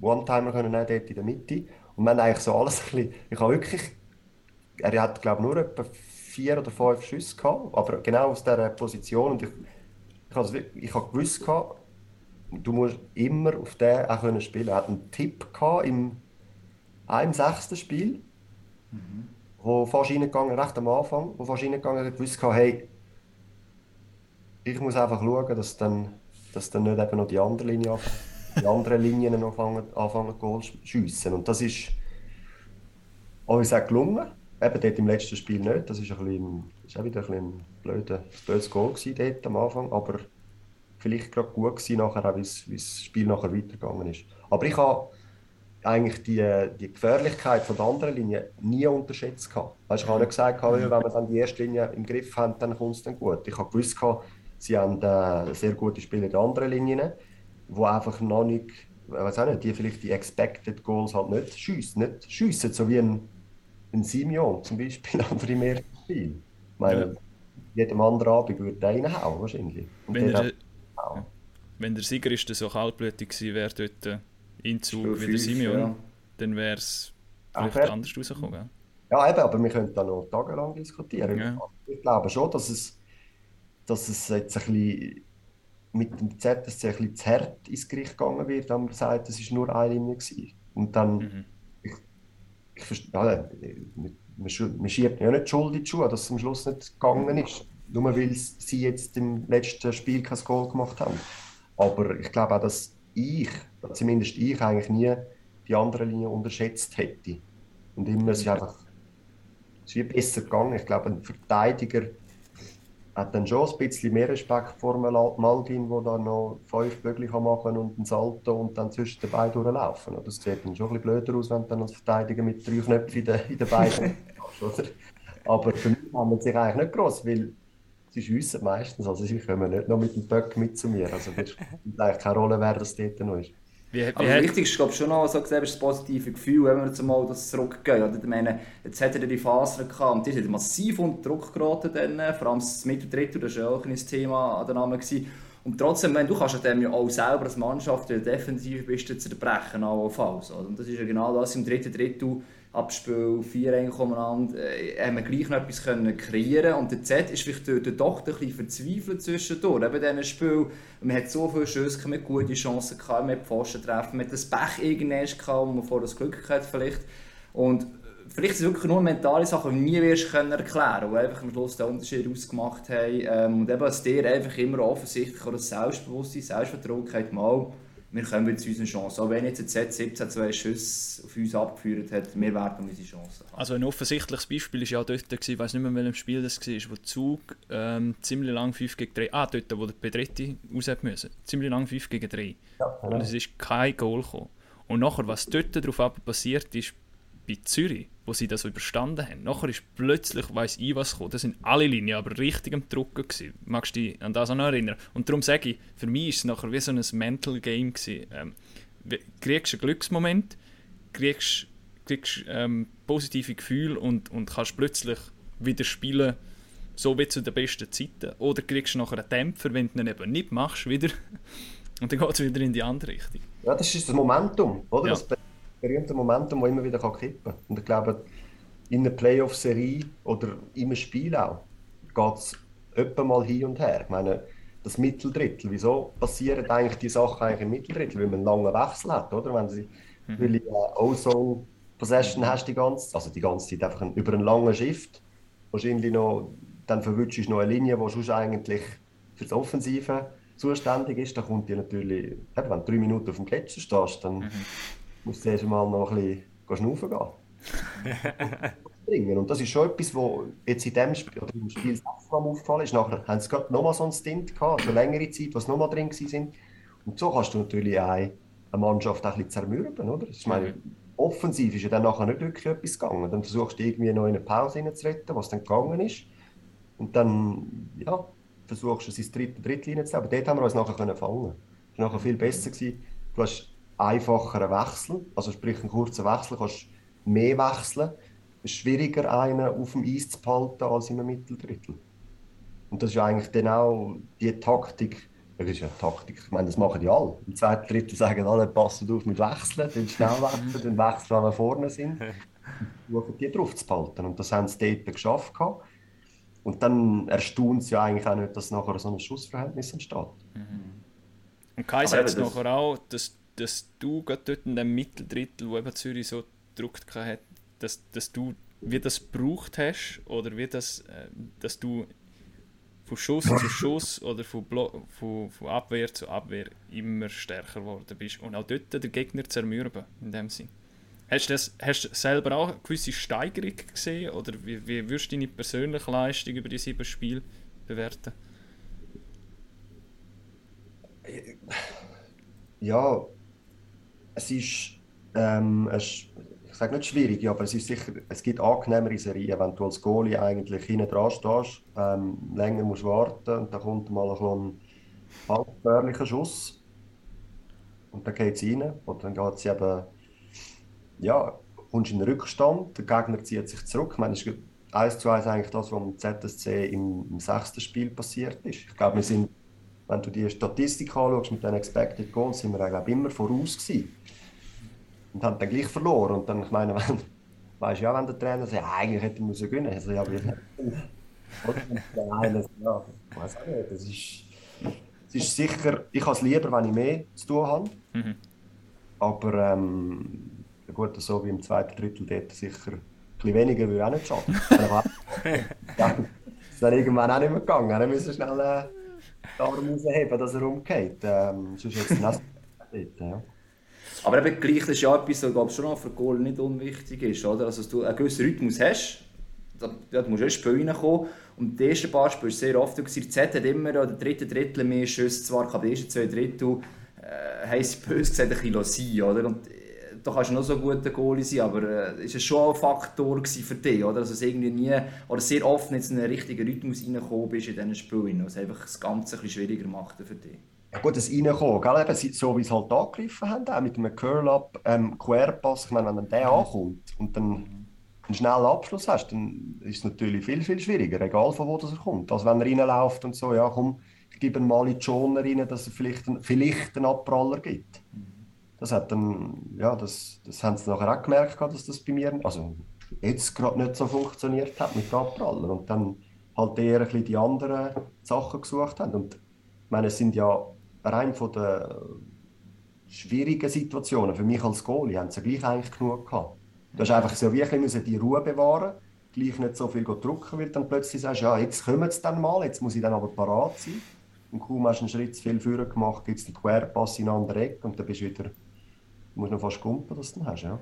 One-Timer können auch dort in der Mitte. Und haben eigentlich so alles ein bisschen, ich habe wirklich, er hat glaube nur etwa vier oder fünf Schüsse gehabt, aber genau aus dieser Position. Und ich, ich, also, ich habe gewusst, gehabt, du musst immer auf den auch können spielen. Er hat einen Tipp gehabt im einem sechsten Spiel, wo fast reingegangen, recht am Anfang, wo fast reingegangen hat, gewusst gehabt, hey, ich muss einfach schauen, dass dann, dass dann nicht eben noch die andere Linie die anderen Linien noch anfangen, anfangen Goal zu schiessen. Und das ist uns auch gelungen. Eben dort im letzten Spiel nicht. Das ist, ein bisschen, das ist auch wieder ein, bisschen ein blödes Goal gewesen dort am Anfang. Aber vielleicht gerade gut gewesen, nachher, auch wie das Spiel nachher weitergegangen ist. Aber ich habe eigentlich die, die Gefährlichkeit von der anderen Linie nie unterschätzt. Gehabt. Weißt, ich habe nicht gesagt, gehabt, wenn wir dann die erste Linie im Griff haben, dann kommt es dann gut. Ich habe gewusst, gehabt, sie haben äh, sehr gute Spieler in anderen Linien, die einfach noch nicht, ich weiß auch nicht, die vielleicht die Expected Goals halt nicht schiessen. Nicht schiessen, so wie ein, ein Simeon zum Beispiel einfach im ersten Spiel. Ich meine, Ja. jedem anderen Abend würde der reinhauen wahrscheinlich. Und Wenn der auch. wenn der Sieger ist, der so kaltblütig gewesen wäre, dort äh, in Zug wie der Simeon, ja. dann wäre es Auch vielleicht fair. anders rausgekommen. gell? Ja, eben, aber wir können da noch tagelang diskutieren. Ja. Ich glaube schon, dass es, dass es jetzt ein bisschen mit dem ZSC ein bisschen zu hart ins Gericht gegangen wird, wenn man sagt, es war nur eine Linie. Gewesen. Und dann, Mhm. ich, ich verstehe, ja, man, schiebt ja nicht die Schuld in die Schuhe, dass es am Schluss nicht gegangen ist. Nur weil sie jetzt im letzten Spiel kein Goal gemacht haben. Aber ich glaube auch, dass ich, zumindest ich, eigentlich nie die andere Linie unterschätzt hätte. Und immer, ist einfach es ist besser gegangen. Ich glaube, ein Verteidiger hat dann schon ein bisschen mehr Respekt vor einem Mal- Maldin, der dann noch fünf kann machen und ein Salto und dann zwischen den Beinen durchlaufen. Das sieht dann schon ein bisschen blöder aus, wenn du dann als Verteidiger mit drei Knöpfen in den, in den Beinen hast? Aber für mich haben wir sich eigentlich nicht gross, weil sie schiessen meistens, also sie kommen nicht noch mit dem Böck mit zu mir. Also das spielt eigentlich keine Rolle, wer das dort noch ist. Wie, Aber wie das hat, Wichtigste ist, glaube ich, schon noch, so gesehen, ist das positive Gefühl, wenn wir jetzt mal das zurückgehen. Oder? Ich meine, jetzt hat er die Phase gehabt und die sind massiv unter Druck geraten, dann, vor allem das Mitteldrittel, das war ja auch ein Thema an der Name. Gewesen. Und trotzdem, wenn du kannst ja dem ja auch selber als Mannschaft, wenn du defensiv bist, zu zerbrechen, allenfalls. Oder? Und das ist ja genau das im dritten Drittel, Abspiel, vier eng umeinander, äh, haben wir gleich noch etwas können kreieren und der Z ist vielleicht dort doch ein bisschen verzweifelt zwischendurch. Eben in diesen Spiel, man hat so viele Schüsse, man hat gute Chancen gehabt, man hat Pfosten treffen, man hat das Pech irgendwann gehabt, wo man vor das Glück hatte vielleicht. Und vielleicht sind es wirklich nur mentale Sachen, die nie können erklären, die einfach am Schluss den Unterschied ausgemacht haben. Ähm, und eben, dass dir einfach immer offensichtlich das Selbstbewusstsein, Selbstvertrauen hat, mal, wir kommen wieder zu unseren Chancen. Auch wenn jetzt der Z 17 zwei Schüsse auf uns abgeführt hat, wir werden unsere Chancen haben. also ein offensichtliches Beispiel war ja auch dort, gewesen, ich weiß nicht mehr, in welchem Spiel das war, wo Zug ähm, ziemlich lang 5 gegen 3, ah, dort, wo der Pedretti raus müssen, ziemlich lang 5 gegen 3. Ja, Und es ist kein Goal gekommen. Und nachher, was dort darauf aber passiert ist, bei Zürich, wo sie das so überstanden haben, nachher ist plötzlich, weiss ich was gekommen, das sind alle Linien aber richtig am Drucken gewesen. Magst du dich an das auch noch erinnern? Und darum sage ich, für mich ist es nachher wie so ein Mental Game gewesen. Ähm, kriegst einen Glücksmoment, kriegst, kriegst ähm, positive Gefühle und, und kannst plötzlich wieder spielen, so wie zu den besten Zeiten. Oder kriegst du nachher einen Dämpfer, wenn du ihn eben nicht machst, wieder. Und dann geht es wieder in die andere Richtung. Ja, das ist das Momentum, oder? Ja. Das berühmte Momentum, das immer wieder kann kippen kann. Und ich glaube, in einer Playoff-Serie oder im Spiel auch geht es öppe mal hin und her. Ich meine, das Mitteldrittel, wieso passieren eigentlich die Sachen eigentlich im Mitteldrittel? Weil man einen langen Wechsel hat, oder? Wenn sie weil ich, äh, Ozone Possession hast die ganze, also die ganze Zeit einfach ein, über einen langen Shift, wahrscheinlich noch, dann verwutschst du noch eine Linie, die sonst eigentlich für das Offensive zuständig ist, dann kommt die natürlich, wenn du drei Minuten auf dem Gletscher stehst, dann musst du erst mal noch ein bisschen schnaufen gehen. Bringen. Und das ist schon etwas, was jetzt in dem Spiel, im Spiel 6 mal aufgefallen ist. Nachher haben sie gerade nochmal so einen Stint gehabt, also längere Zeit, was nochmal drin sind. Und so kannst du natürlich auch eine Mannschaft ein bisschen zermürben, oder? Ich meine, offensiv ist ja dann nachher nicht wirklich etwas gegangen. Dann versuchst du irgendwie noch in eine Pause reinzuretten, was dann gegangen ist. Und dann, ja, versuchst du es ins dritte Drittlinie zu Aber dort haben wir uns nachher können fangen. Es war nachher viel besser. Gewesen. Du hast einfacheren Wechsel, also sprich einen kurzen Wechsel, kannst mehr wechseln. Es ist schwieriger, einen auf dem Eis zu behalten als im Mitteldrittel. Und das ist ja eigentlich dann auch die Taktik, das ist ja Taktik, ich meine, das machen die alle. Im zweiten Drittel sagen alle, passt auf mit Wechseln, dann schnell wechseln, dann wechseln, wenn wir vorne sind. Und versuchen, die drauf zu behalten. Und das haben sie dort geschafft. gehabt. Und dann erstaunt es ja eigentlich auch nicht, dass nachher so ein Schussverhältnis entsteht. Und Kai Aber sagt es nachher auch, dass, dass du gerade dort in dem Mitteldrittel, wo eben Zürich so gedruckt hat, dass, dass du wie das gebraucht hast oder wie das, äh, dass du von Schuss zu Schuss oder von, Blo von, von Abwehr zu Abwehr immer stärker geworden bist und auch dort den Gegner zermürben, in dem Sinn. Hast du, das, hast du selber auch eine gewisse Steigerung gesehen oder wie, wie würdest du deine persönliche Leistung über die sieben Spiele bewerten? Ja, es ist, ähm, es, ich sage nicht schwierig, aber es ist sicher, es gibt angenehmere Serien, wenn du als Goalie eigentlich hinten dran stehst, ähm, länger musst warten und dann kommt mal ein halbgefährlicher Schuss und dann geht es rein und dann geht es eben, ja, kommst in den Rückstand, der Gegner zieht sich zurück. Ich meine, es ist 1 zu 1 eigentlich das, was im ZSC im, im sechsten Spiel passiert ist. Ich glaube, wir sind wenn du die Statistik anschaust mit den Expected Goals, sind wir eigentlich immer voraus gewesen. Und haben dann gleich verloren. Und dann, ich meine, wenn, weißt ja, wenn der Trainer sagt, ja, eigentlich hätte er müssen gewinnen. Also, ja, dann einer sagt, ja, ich weiß auch nicht. Das ist, es ist sicher, ich habe es lieber, wenn ich mehr zu tun habe. Mhm. Aber ähm, ja gut, so wie im zweiten Drittel dort sicher ein bisschen weniger würde auch nicht schaden. Aber ja, ist dann irgendwann auch nicht mehr gegangen. Dann müssen wir schnell äh, den Arm rausheben, dass er umgeht. Ähm, sonst jetzt dort, ja. Aber eben gleich, das ist ja etwas, was glaub, schon auch für Goal nicht unwichtig ist. Oder? Also, dass du einen gewissen Rhythmus hast, da, ja, du musst erst Spiel reinkommen. Und die ersten paar Spiele sehr oft, du siehst, Z hat immer ja, der dritte Drittel mehr Schüsse, zwar kann die ersten zwei Drittel, äh, heisst böse gesagt, ein bisschen sein, oder? Und da kannst du noch so guter Goalie sein, aber äh, ist es schon ein Faktor für dich, oder? Dass du irgendwie nie, oder sehr oft nicht in einen richtigen Rhythmus reingekommen bist in diesen Spielen, was einfach das Ganze ein bisschen schwieriger macht für dich. Ja gut, das Reinkommen, gell? Eben, so wie sie halt angegriffen haben, auch mit einem Curl-Up, ähm, Querpass, ich meine, wenn dann der ankommt und dann einen schnellen Abschluss hast, dann ist es natürlich viel, viel schwieriger, egal von wo das er kommt. Also wenn er reinläuft und so, ja komm, ich gebe mal in die Zone rein, dass er vielleicht, einen- vielleicht einen Abpraller gibt. Das hat dann, ja, das, das haben sie nachher auch gemerkt, dass das bei mir, also jetzt gerade nicht so funktioniert hat mit den Abprallern und dann halt eher ein bisschen die anderen Sachen gesucht haben. Und ich meine, es sind ja rein von den schwierigen Situationen, für mich als Goalie, haben sie gleich eigentlich genug gehabt. Du hast einfach so wirklich müssen die Ruhe bewahren, gleich nicht so viel drucken, weil dann plötzlich sagst, ja, jetzt kommen sie dann mal, jetzt muss ich dann aber parat sein. Und kaum hast du einen Schritt zu viel vorher gemacht, gibt es den Querpass in andere Ecke und dann bist du wieder, du musst noch fast kumpen, dass du den hast, ja.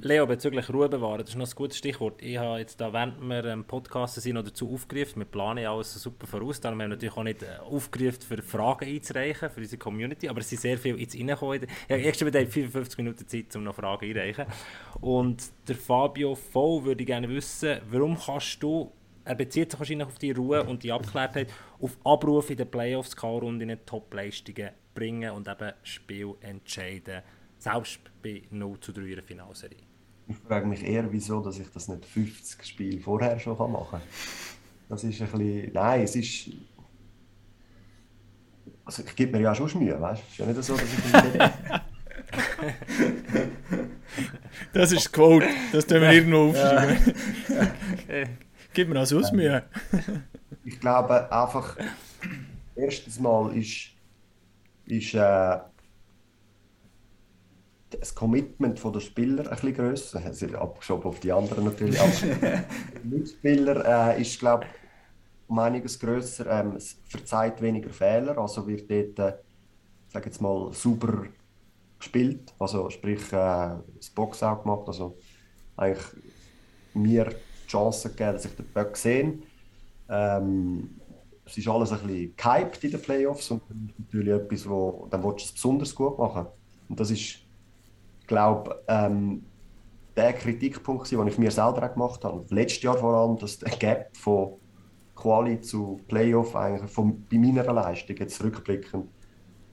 Leo, bezüglich Ruhe bewahren, das ist noch ein gutes Stichwort. Ich habe jetzt da, während wir im Podcast sind, noch dazu aufgerufen, wir planen ja alles super voraus, darum haben wir natürlich auch nicht äh, aufgerufen, für Fragen einzureichen für unsere Community, aber es sind sehr viele jetzt reingekommen. Ja, erst wieder 55 Minuten Zeit, um noch Fragen einzureichen. Und der Fabio V würde gerne wissen, warum kannst du, er bezieht sich wahrscheinlich auf die Ruhe und die Abgeklärtheit, auf Abruf in den Playoffs, K-Runden, Top-Leistungen bringen und eben Spiel entscheiden, selbst bei 0 zu 3 in der Finalserie. Ich frage mich eher, wieso dass ich das nicht 50 Spiele vorher schon machen kann. Das ist ein bisschen. Nein, es ist. Also ich gebe mir ja schon Mühe, weißt du? Es ist ja nicht so, dass ich. Das ist das Quote, das tun wir irgendwo aufschreiben. Gib mir also aus Mühe. ich glaube einfach, erstens mal ist, ist äh, das Commitment der Spieler ein bisschen grösser. Also abgeschoben auf die anderen natürlich. Aber der Mitspieler äh, ist, glaube ich, um einiges grösser. Ähm, es verzeiht weniger Fehler, also wird dort, äh, sage jetzt mal, sauber gespielt. Also sprich, äh, das Boxout gemacht. Also eigentlich mir die Chance gegeben, dass ich den Böck sehe. Ähm, es ist alles ein bisschen gehypt in den Playoffs und natürlich etwas, wo dann willst du es besonders gut machen. Und das ist, glaube ähm, der Kritikpunkt, den ich mir selber auch gemacht habe. Letztes Jahr vor allem, dass der Gap von Quali zu Playoff eigentlich von, bei meiner Leistung jetzt rückblickend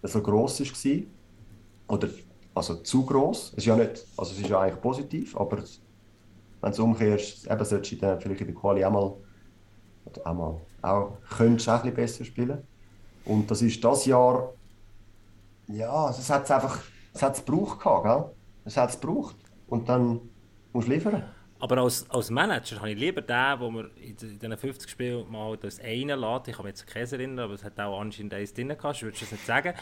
so gross war. Oder also zu gross. Es ist ja nicht, also es ist ja eigentlich positiv, aber wenn du es umkehrst, eben solltest du dann vielleicht in der Quali auch mal, oder auch mal, auch, könntest auch ein besser spielen. Und das ist das Jahr, ja, es hat es einfach, es hat es gehabt, gell? Es hat es gebraucht. Und dann musst du liefern. Aber als, als Manager habe ich lieber den, wo man in diesen 50 Spielen mal das eine lässt. Ich habe jetzt keinen erinnern, aber es hat auch anscheinend eins drin gehabt, ich würde es nicht sagen.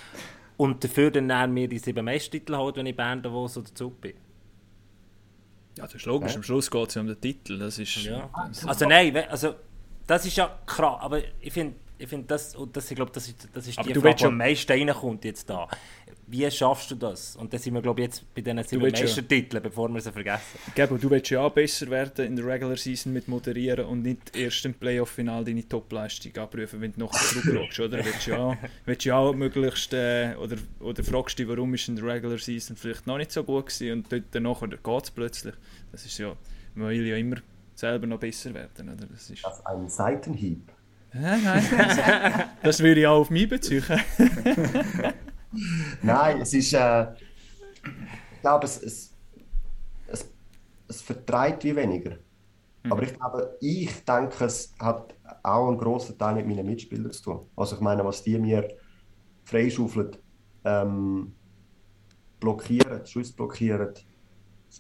Und dafür dann, mir die sieben Meistertitel holt, wenn ich Bern Davos oder Zug bin. Ja, das ist logisch. Am Schluss geht es ja um den Titel. Das ist, Ja. Also nein, also das ist ja krass, aber ich finde, ich finde das, und das, ich glaube, das ist, das ist Aber die du Frage, willst die ja- am meisten reinkommt jetzt da. Wie schaffst du das? Und da sind wir, glaube ich, jetzt bei diesen sieben willst ja- Meistertiteln, bevor wir sie vergessen. Gebo, du willst ja auch besser werden in der Regular Season mit moderieren und nicht erst im Playoff-Final deine Topleistung abrufen, wenn du noch zurückschaust, oder? Willst ja auch, willst auch möglichst, äh, oder, oder fragst dich, warum ist in der Regular Season vielleicht noch nicht so gut gewesen und dort danach geht es plötzlich. Das ist ja, man will ja immer selber noch besser werden, oder? Das ist... Das ist ein Seitenhieb. Nein, nein, das, das würde ich auch auf mich beziehen. Nein, es ist. Äh, ich glaube, es, es, es, es vertreibt wie weniger. Aber ich glaube, ich denke, es hat auch einen grossen Teil mit meinen Mitspielern zu tun. Also, ich meine, was die mir freischaufeln, ähm, blockieren, Schuss blockieren,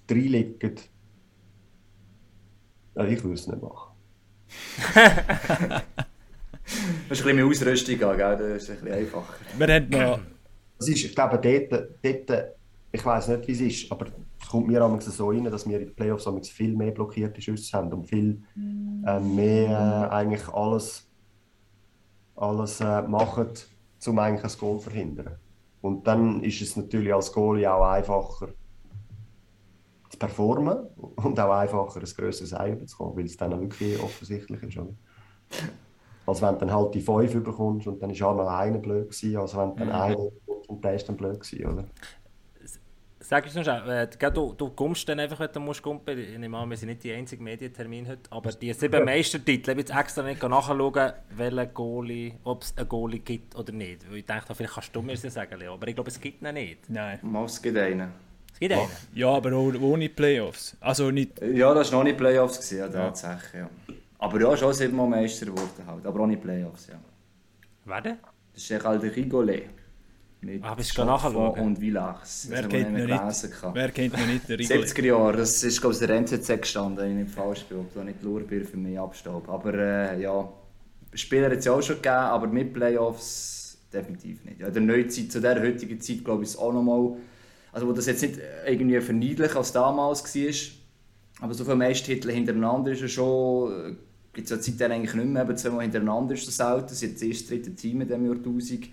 reinlegen. Ja, ich würde es nicht machen. Du musst ein bisschen mehr Ausrüstung gell? das ist ein bisschen einfacher. Wir haben noch... Es ist, ich glaube, dort, dort ich weiß nicht, wie es ist, aber es kommt mir manchmal so rein, dass wir in den Playoffs viel mehr blockierte Schüsse haben und viel äh, mehr äh, eigentlich alles, alles äh, machen, um eigentlich ein Goal zu verhindern. Und dann ist es natürlich als Goalie auch einfacher zu performen und auch einfacher ein grösseres Ei zu weil es dann auch wirklich offensichtlich ist. Oder? Als wenn du dann halt die 5 bekommst und dann ist auch noch einer blöd gewesen, als wenn du dann einer bekommst und der ist dann blöd gewesen, oder? Sag uns noch schnell, äh, du, du kommst dann einfach, wenn du musst kumpen. Ich nehme an, wir sind nicht die einzige Medientermin heute, aber die sieben Meistertitel, ich jetzt extra nicht nachschauen, welchen Goalie, ob es einen Goalie gibt oder nicht. Weil ich dachte, vielleicht kannst du mir das sagen, Leo, aber ich glaube, es gibt ihn nicht. Nein. Mal, es gibt einen. Es gibt einen. Ja, aber ohne Playoffs. Also nicht... Ja, das war noch nicht Playoffs, gewesen, ja, tatsächlich. Ja. Aber ja, schon siebenmal Meister geworden, halt. aber ohne Playoffs. Ja. Wer denn? Das ist der alte Rigolet. Mit Ah, bist? Chaffon und Villars. Wer kennt ihn nicht? Wer kennt ihn nicht? Der Rigoli. 70er Jahre, das ist glaube ich der NZZ gestanden, ich nicht falsch bin, ob da nicht Lurbier für mich abstaub. Aber äh, ja, Spieler hat es ja auch schon gegeben, aber mit Playoffs definitiv nicht. Ja, in der Neuzeit, zu der heutigen Zeit glaube ich es auch nochmal, also wo das jetzt nicht irgendwie verniedlich als damals war, aber so viele Meistertitel hintereinander ist ja schon, gibt es ja seitdem eigentlich nicht mehr, eben zweimal hintereinander ist das selten, das ist jetzt das erste, dritte Team in diesem Jahrtausend.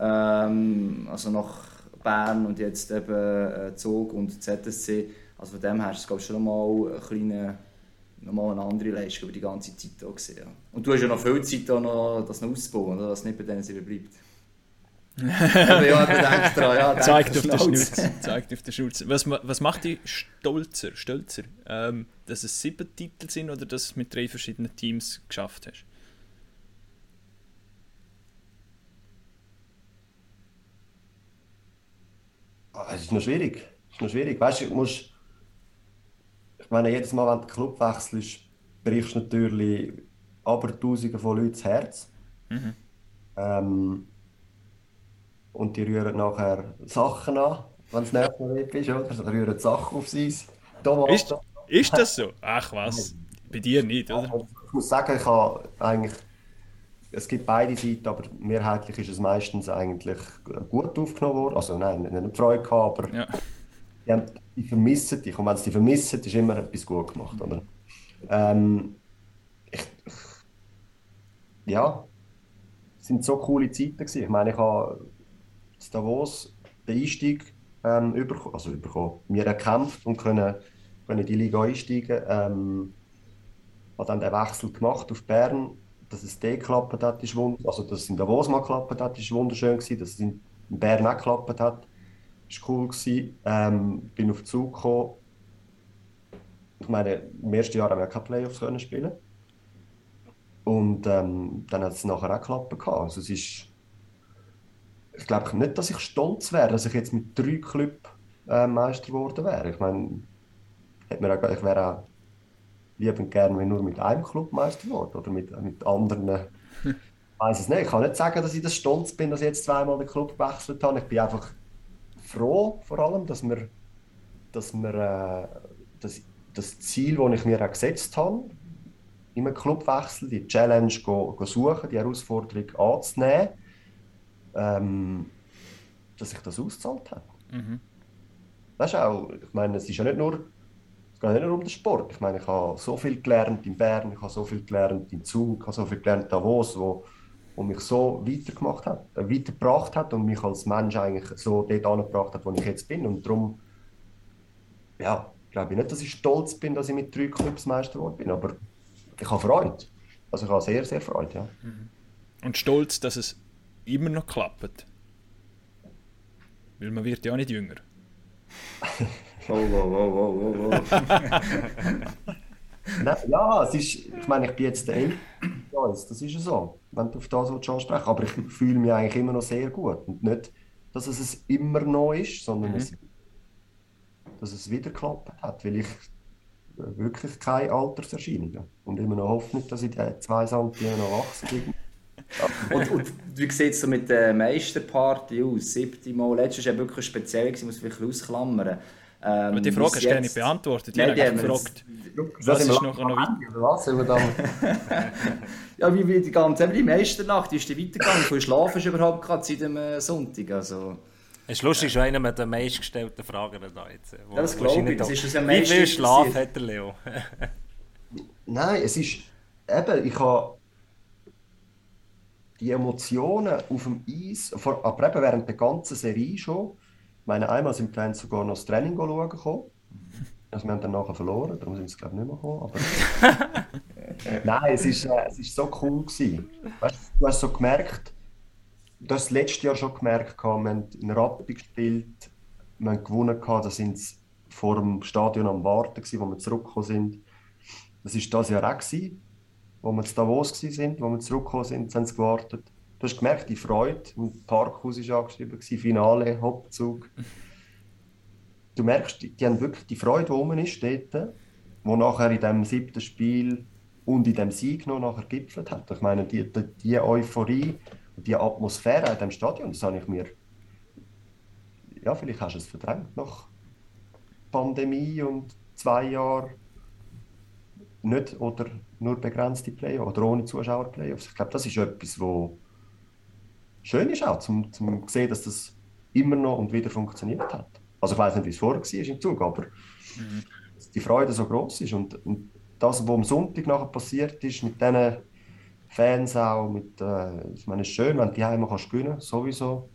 Ähm, also nach Bern und jetzt eben äh, Zug und ZSC. Also von dem her ist es glaube ich schon mal eine kleine, nochmal eine andere Leistung über die ganze Zeit auch gesehen. Und du hast ja noch viel Zeit, da noch, das noch auszubauen, dass es nicht bei denen sie bleibt. Aber ja, denk dran, ja, denk Zeigt auf den Schnauze. Zeigt auf den Schnauze. Was, was macht dich stolzer, stolzer? Ähm, dass es sieben Titel sind oder dass du es mit drei verschiedenen Teams geschafft hast? Es ist noch schwierig. Es ist noch schwierig. Weißt du, ich muss. Ich meine, jedes Mal, wenn du den Club wechselst, brichst du natürlich aber Tausende von Leuten das Herz. Ähm, und die rühren nachher Sachen an, wenn es nicht mehr ist, oder? Sie rühren Sachen aufs Eis. Tomaten. Ist, ist das so? Ach was, bei dir nicht, oder? Und Ich muss sagen, ich habe eigentlich. Es gibt beide Seiten, aber mehrheitlich ist es meistens eigentlich gut aufgenommen worden. Also nein, nicht Freude gehabt, aber Ja. die, haben, die vermissen dich. Und wenn sie dich vermissen, ist immer etwas gut gemacht. Oder? Ähm, ich, ich, ja, es sind so coole Zeiten gewesen. Ich meine, ich habe in Davos den Einstieg ähm, überkommen, also überkommen, mir erkämpft und können, können in die Liga einsteigen. Ähm, habe dann den Wechsel gemacht auf Bern, dass es dort geklappt hat, ist wund also dass es in Davos mal geklappt hat, ist wunderschön gewesen, dass es in Bern auch geklappt hat, ist cool gewesen. Ähm, bin auf den Zug gekommen. Ich meine, im ersten Jahr haben wir keine Playoffs können spielen und ähm, dann hat es nachher auch geklappt. Also es ist, ich glaube nicht, dass ich stolz wäre, dass ich jetzt mit drei Clubs äh, Meister geworden wäre. Ich meine, ich wäre auch lieb und gerne nur mit einem Club Meister geworden oder mit, mit anderen. Ich weiß es nicht. Ich kann nicht sagen, dass ich das stolz bin, dass ich jetzt zweimal den Club gewechselt habe. Ich bin einfach froh, vor allem, dass wir, dass wir, äh, dass, das Ziel, das ich mir auch gesetzt habe, einem Clubwechsel, die Challenge go, go suchen, die Herausforderung anzunehmen, ähm, dass ich das ausgezahlt habe. Mhm. Das ist auch, ich meine, es ist ja nicht nur, es geht nicht nur um den Sport. Ich meine, ich habe so viel gelernt in Bern, ich habe so viel gelernt in Zug, ich habe so viel gelernt in Davos, wo, wo mich so weitergemacht hat, äh, weitergebracht hat und mich als Mensch eigentlich so dort angebracht hat, wo ich jetzt bin. Und darum, ja, glaube ich nicht, dass ich stolz bin, dass ich mit drei Clubs Meister geworden bin, aber ich habe Freude. Also ich habe sehr, sehr Freude, ja. Und stolz, dass es immer noch klappt. Weil man wird ja auch nicht jünger. Oh, oh, oh, oh, oh, oh. Nein, ja, es ist, ich meine, ich bin jetzt der Älteste das ist ja so, wenn du auf das willst ansprechen aber ich fühle mich eigentlich immer noch sehr gut. Und nicht, dass es es immer noch ist, sondern es, dass es wieder geklappt hat, weil ich wirklich keine Alterserscheinungen und immer noch Hoffnung, dass ich die zwei Santi immer noch wachsen bin. Und, und wie sieht es so mit der Meisterparty aus? Siebte Mal. Letztes Jahr war wirklich speziell, gewesen, muss ich vielleicht ausklammern. Ähm, Aber die Frage hast du ja nicht beantwortet. Nein, die haben gefragt, was ist noch noch weiter? Ja, wie, wie die ganze die Meisternacht, wie ist die weitergegangen? Wie viel Schlaf hast du überhaupt gehabt seit dem äh, Sonntag? Also, Es ist lustig, schon einer der meistgestellten Fragen da jetzt. Wo- Ja, das glaube ich, das da- ist uns am Wie viel Schlaf hat der Leo? Nein, es ist eben, ich habe die Emotionen auf dem Eis, vor, aber eben während der ganzen Serie schon. Meine, einmal sind wir dann sogar noch das Training schauen gekommen. Also wir haben dann nachher verloren, darum sind sie glaube ich nicht mehr gekommen. Aber Nein, es ist, äh, es ist so cool gewesen. Weißt, du, hast so gemerkt, du hast das letzte Jahr schon gemerkt, wir haben in Rappi gespielt, wir haben gewonnen, da sind sie vor dem Stadion am Warten gewesen, wo wir zurückgekommen sind. Das war das Jahr auch, gewesen, wo wir zu Davos sind, wo wir zurückgekommen sind, haben sie gewartet. Du hast gemerkt, die Freude, im Parkhaus war angeschrieben, Finale, Hauptzug. Du merkst, die, die haben wirklich die Freude, die rum ist dort, wo nachher in dem siebten Spiel und in dem Sieg noch nachher gipfelt hat. Ich meine, die, die, die Euphorie und die Atmosphäre in dem Stadion, das habe ich mir, ja, vielleicht hast du es verdrängt nach Pandemie und zwei Jahren nicht oder nur begrenzte Playoffs oder ohne Zuschauer-Playoffs. Ich glaube, das ist etwas, wo schön ist auch, zum, zum sehen, dass das immer noch und wieder funktioniert hat. Also ich weiß nicht, wie es vorher war im Zug, aber dass die Freude so groß ist und, und das, was am Sonntag nachher passiert ist, mit diesen Fans auch, mit, äh, ich meine, es ist schön, wenn du die Heime kannst gewinnen, sowieso.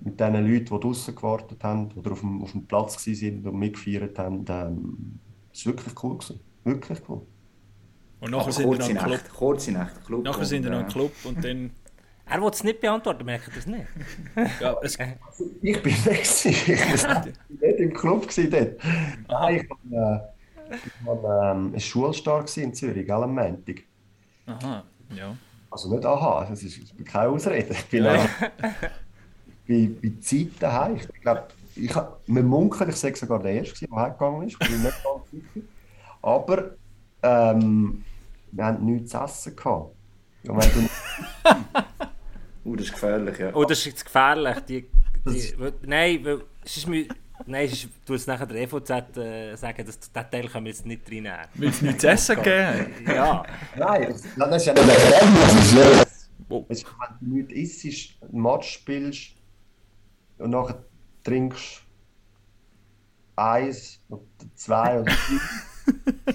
Mit den Leuten, die draußen gewartet haben oder auf dem, auf dem Platz sind und mitgefeiert haben, ähm, es war wirklich cool. Gewesen. Wirklich cool. Und nachher aber sind wir noch im Club. Kurze Nacht, Club. Nachher sind wir noch im und, äh, Club und dann... Er will es nicht beantworten, merkt ihr das nicht? Ja, es, Ich bin weg. Ich war nicht im Club dort. Nein, ich war äh, ich war, ähm, ein Schulstar gewesen in Zürich, gell, am Montag. aha, ja. Also nicht aha, das ist, keine Ausrede. Ich bin, Ja. äh, bei, bei Zeit daheim. Ich glaube, ich, wir munkeln, ich sage sogar der Erste, der heimgegangen ist. Ich bin nicht ganz sicher. Aber ähm, wir hatten nichts zu essen. Gehabt. Und wenn du, Uh, das ist gefährlich, ja. Oh, das ist jetzt gefährlich. Die, die, nein, weil, es ist mir, nein, es ist, du es nachher der EVZ äh, sagen, dass den Teil können wir jetzt nicht reinnehmen. Weil es nichts zu essen gegeben hat. Ja, nein, das, ist ja nicht. Weißt du, wenn du nichts isst, ein Match spielst und nachher trinkst eins oder zwei oder drei,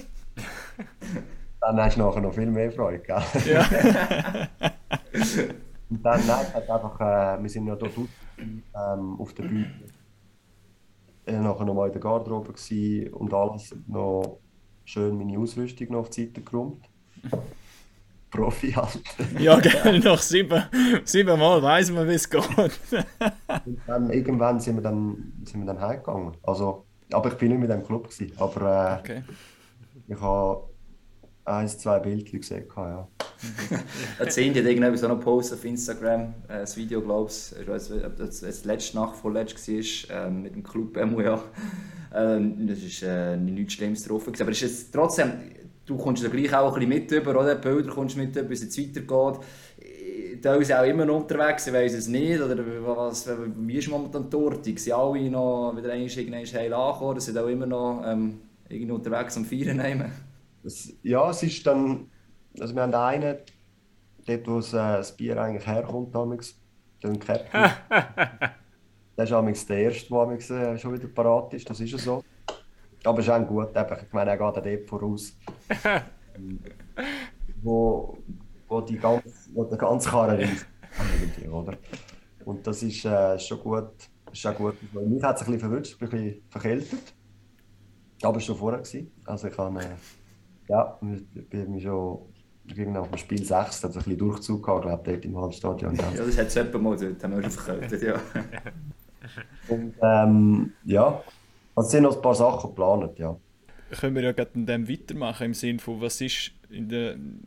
dann hast du nachher noch viel mehr Freude, gell? Ja. Und dann, nein, hat einfach, äh, wir sind ja dort ähm, auf der Bühne. Äh, nachher noch mal in der Garderobe gewesen und alles. Noch schön meine Ausrüstung noch auf die Seite geräumt. Profi halt. Ja, gell, nach sieben, sieben Mal weiss man, wie es geht. Und dann irgendwann sind wir dann, sind wir dann heimgegangen. Also, aber ich bin nicht mit dem Club gewesen. Aber äh, Okay. ich habe eins, zwei Bildchen gesehen. Ja. Jetzt sehen die irgendetwas auch noch Post auf Instagram, äh, das Video, glaube ich, ich weiß nicht, ob das das letzte Nacht vorletzt war, ähm, mit dem Club MUA. Ähm, das ist äh, nichts Schlimmes drauf. Aber ist jetzt trotzdem, du kommst ja gleich auch ein bisschen mit über, oder? Bilder kommst mit über, bis es weitergeht. Äh, Da ist auch immer noch unterwegs, ich weiß es nicht. Oder was, wie ist momentan die Torte? Sind alle noch wieder einmal heil angekommen? Sind auch immer noch ähm, Irgendwo unterwegs am Feiern nehmen. Es, ja, es ist dann, also wir haben einen, dort wo es, äh, das Bier eigentlich herkommt, damals, den Captain. der ist amigs der Erste, der äh, schon wieder parat ist, das ist ja so. Aber es ist auch gut, eben, ich meine, er geht dort voraus. Wo, wo die ganze, wo der ganze Karren ist, oder? Und das ist äh, schon gut, ist auch gut. Mich hat es ein bisschen verwünscht, ein bisschen verkältet. Aber es war schon vorher. Gewesen. Also ich habe, äh, ja, ich bin schon irgendwie nach dem Spiel 6 hat es ein bisschen Durchzug gehabt, glaube ich, dort im Halbstadion. Ja. Ja, das hat es etwa mal dort, haben wir schon verkältet, ja. Und ähm, ja, also es sind noch ein paar Sachen geplant, ja. Können wir ja gerade in dem weitermachen, im Sinne von, was ist in den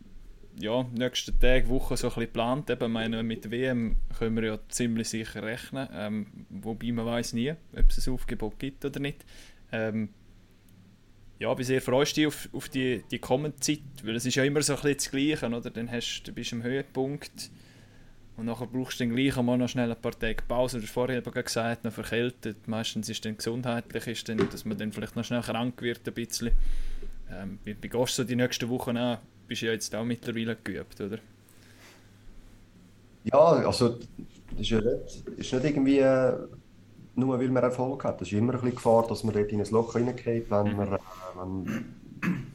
ja, nächsten Tagen, Wochen so ein bisschen geplant. Eben, ich meine, mit WM können wir ja ziemlich sicher rechnen, ähm, wobei man weiß nie, ob es ein Aufgebot gibt oder nicht. Ähm, ja, wie sehr freust du dich auf, auf die, die kommende Zeit? Weil es ist ja immer so ein bisschen das Gleiche, oder? Dann hast, du bist am Höhepunkt und nachher brauchst du dann gleich einmal noch schnell ein paar Tage Pause. Du hast vorher eben gesagt, noch verkältet. Meistens ist dann gesundheitlich, ist dann, dass man dann vielleicht noch schnell krank wird ein bisschen. Ähm, wie, wie gehst du so die nächsten Wochen an? Bist du ja jetzt auch mittlerweile geübt, oder? Ja, also das ist ja nicht, ist nicht irgendwie äh, nur weil man Erfolg hat. Es ist immer ein bisschen Gefahr, dass man dort in ein Loch reingeht, wenn man, äh, wenn,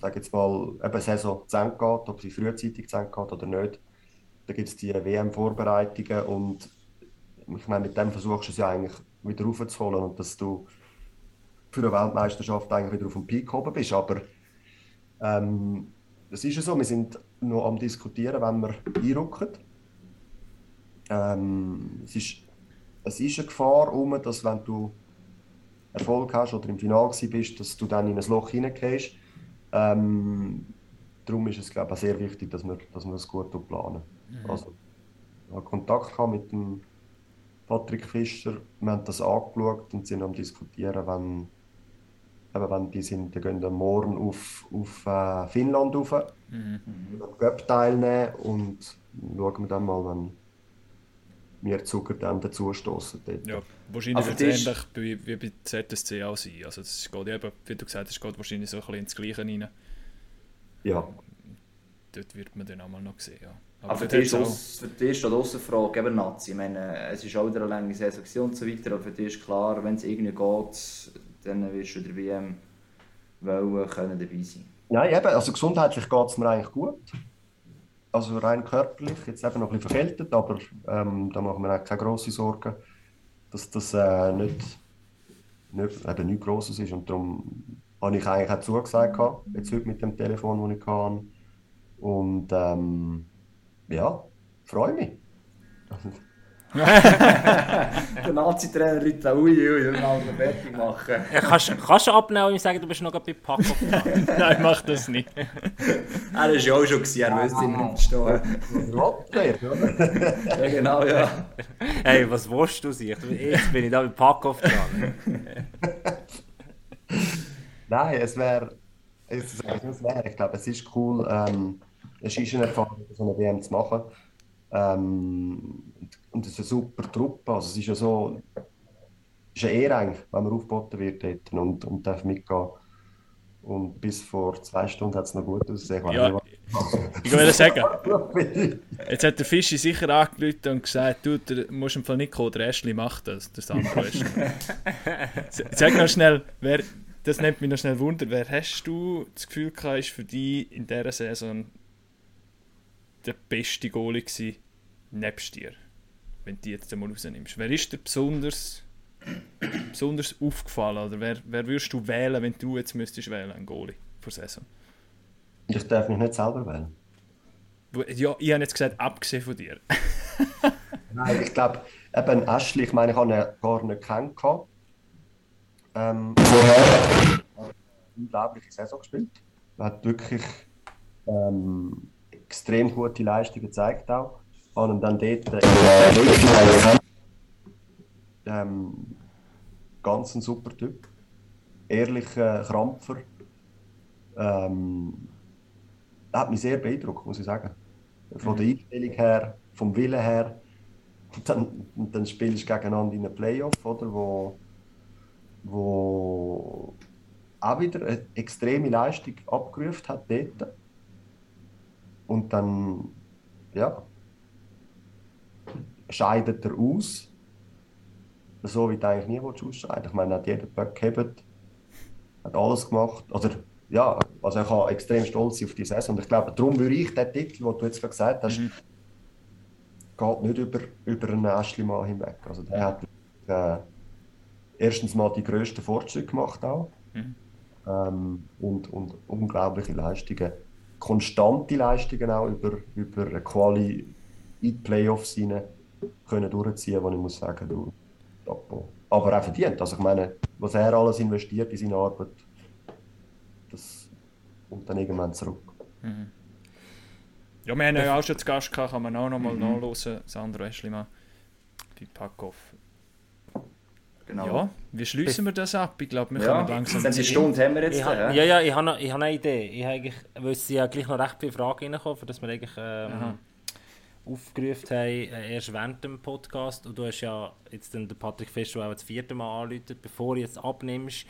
sag jetzt mal, eben Saison zu Ende geht, ob sie frühzeitig zu Ende geht oder nicht. Da gibt es die WM-Vorbereitungen und ich meine, mit dem versuchst du es ja eigentlich wieder raufzuholen und dass du für eine Weltmeisterschaft eigentlich wieder auf dem Peak oben bist. Aber ähm, es ist ja so, wir sind noch am diskutieren, wenn wir einrücken. Ähm, es, ist, es ist eine Gefahr, dass wenn du Erfolg hast oder im Finale bist, dass du dann in ein Loch hineingehst. Ähm, darum ist es glaube ich, sehr wichtig, dass wir, dass wir das gut planen. Also, ich habe Kontakt mit dem Patrick Fischer, wir haben das angeschaut und sind am diskutieren, wenn, eben, wenn die sind, die gehen dann morgen auf, auf äh, Finnland rauf, Mhm. teilnehmen und schauen wir dann mal, wenn wir Zucker dann dazu stoßen. Dort. Ja, wahrscheinlich Also wird es ähnlich wie, wie bei ZSC auch sein. Also das geht eben, wie du gesagt hast, es geht wahrscheinlich so ein bisschen ins Gleiche rein. ja. Dort wird man dann auch mal noch sehen, ja. Aber für dort dich, auch- ist für dich steht außer Frage, eben Nazi. Ich meine, es ist auch wieder eine lange Saison und so weiter, aber für dich ist klar, wenn es irgendwie geht, dann wirst du der WM wollen, können dabei sein. Nein, eben, also gesundheitlich geht es mir eigentlich gut. Also rein körperlich, jetzt eben noch ein bisschen verkältet, aber ähm, da machen wir eigentlich keine grossen Sorgen, dass das äh, nicht, nicht, eben nichts Grosses ist. Und darum habe ich eigentlich auch zugesagt, gehabt, jetzt heute mit dem Telefon, das ich hatte. Und ähm, ja, freue mich. Der Nazi-Trainer Rita Ui, ui, wir müssen ihn fertig machen. Ja, kannst, kannst du abnehmen und ihm sagen, du bist noch gerade bei dran? Nein, mach das nicht. Er war ja auch schon, gewesen, er wüsste immer nicht verstehen. Rottler, oder? Ja, genau, ja. Hey, was willst du sich? Jetzt bin ich da bei Pack-Off dran. Nein, es wäre, es, es wäre, ich glaube, es ist cool, ähm, es ist eine Erfahrung, so eine WM zu machen. Ähm, und, es ist eine super Truppe, also es ist ja so, es ist eine Ehre eigentlich, wenn man aufgeboten wird dort und, und darf mitgehen. Und bis vor zwei Stunden hat es noch gut ausgesehen. Ich Ja, ich wollte sagen, jetzt hat der Fischi sicher angerufen und gesagt, du, du musst im Fall nicht kommen, der Ashley macht das, das andere. Sag noch schnell, wer, das nimmt mich noch schnell Wunder, wer hast du das Gefühl gehabt, ist für dich in dieser Saison der beste Goalie gewesen, nebst dir, wenn du die jetzt einmal rausnimmst? Wer ist dir besonders, besonders aufgefallen oder wer, wer würdest du wählen, wenn du jetzt müsstest wählen, einen Goalie vor Saison? ich darf mich nicht selber wählen. Ja, ich habe jetzt gesagt, abgesehen von dir. Nein, ich glaube, eben Ashley, ich meine, ich habe ihn gar nicht kennengelernt. Ähm, vorher hat er eine unglaubliche Saison gespielt. Er hat wirklich ähm, extrem gute Leistungen gezeigt auch. Ihn dann dort äh. Ähm, ganz ein super Typ. Ehrlicher Krampfer. Ähm, er hat mich sehr beeindruckt, muss ich sagen. Von der Einstellung her, vom Willen her. Und dann, und dann spielst du gegeneinander in einem Playoff, oder? Wo, wo auch wieder eine extreme Leistung abgerufen hat dort. Und dann, ja, scheidet er aus. So wie du eigentlich nie ausscheiden Ich meine, er hat jeden Böck gehabt, hat alles gemacht. Oder, ja, also ich kann extrem stolz sein auf die Saison. Und ich glaube, darum würde ich den Titel, den du jetzt gerade gesagt hast, Mhm. geht nicht über, über einen Ashley-Mann hinweg. Also der hat äh, erstens mal die grössten Fortschritte gemacht auch. Mhm. Ähm, und, und unglaubliche Leistungen. Konstante Leistungen auch über, über Quali in die Playoffs rein können durchziehen, wo ich muss sagen, du, Chapeau. Aber auch verdient. Also ich meine, was er alles investiert in seine Arbeit, das kommt dann irgendwann zurück. Ja, wir haben ja auch schon zu Gast gehabt, kann man auch noch mal Mhm. nachhören, Sandro Eschlimann bei Packoff. Genau. Ja, wie schließen wir das ab? Ich glaube, wir Ja, können langsam dann die Stunde haben wir jetzt. Ich ha, da, ja, ja, ich habe noch, ich hab eine Idee. Ich habe eigentlich, weil es ja gleich noch recht viele Fragen reinkommen, für das wir eigentlich ähm, aufgerufen haben, äh, erst während dem Podcast. Und du hast ja jetzt den Patrick Fischer auch das vierte Mal angerufen, bevor du jetzt abnimmst.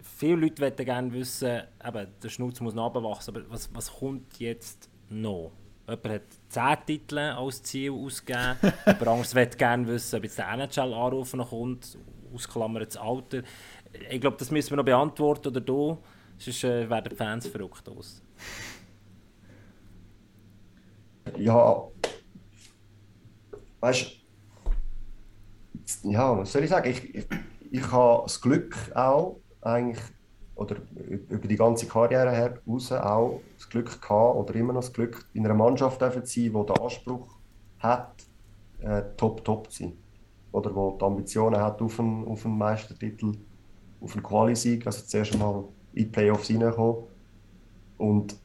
Viele Leute möchten gerne wissen, eben, der Schnutz muss noch runterwachsen, aber was, was kommt jetzt noch? Jemand hat 10 Titel als Ziel ausgegeben, jemand anderes möchte gerne wissen, ob jetzt der NHL-Anruf noch kommt, ausklammern das Alter. Ich glaube, das müssen wir noch beantworten, oder du, sonst äh, werden die Fans verrückt aus. Ja, weißt du, ja, was soll ich sagen? Ich, ich, ich habe das Glück auch eigentlich, oder über die ganze Karriere her raus auch das Glück gehabt, oder immer noch das Glück, in einer Mannschaft zu sein, die den Anspruch hat, äh, top, top zu sein. Oder wo die Ambitionen hat auf einen, auf einen Meistertitel, auf einen Quali-Sieg, also zuerst einmal in die Playoffs reinkommen. Und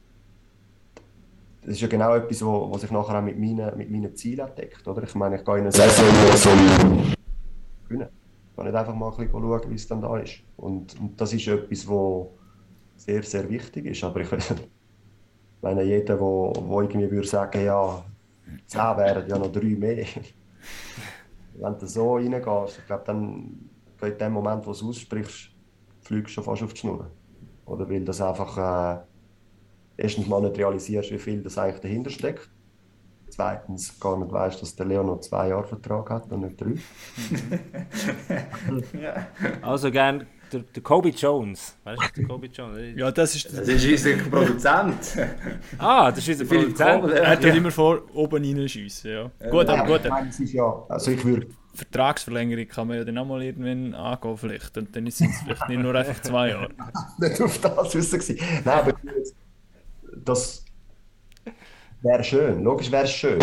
das ist ja genau etwas, wo, was sich nachher auch mit meinen, mit meinen Zielen deckt. Oder? Ich meine, ich gehe in eine Saison Gewinnen. Ich kann nicht einfach mal ein bisschen schauen, wie es dann da ist. Und, und das ist etwas, was sehr, sehr wichtig ist. Aber ich meine, jeder, der wo, wo irgendwie würde sagen, ja, 10 wären ja noch drei mehr. Wenn du so reingehst, ich glaube, dann in dem Moment, wo du es aussprichst, fliegst du schon fast auf die Schnur. Oder weil das einfach... Äh, erstens mal nicht realisierst, wie viel das eigentlich dahinter steckt. Zweitens gar nicht weißt, dass der Leo noch zwei Jahre Vertrag hat und nicht drei. Also gern der, der Kobe Jones. Weißt du, der Kobe Jones? Ja, das ist. Das ist unser Produzent. Ah, das ist unser Produzent. Er ja. hat immer vor, oben reinschiessen. Ja. Gut, aber gut, ich meine, es ist ja, also ich würde, Vertragsverlängerung kann man ja dann auch mal irgendwann angehen, vielleicht. Und dann sind es vielleicht nicht nur einfach zwei Jahre. nicht auf das raus gewesen. Nein, aber ich würde jetzt- das wäre schön. Logisch wäre es schön.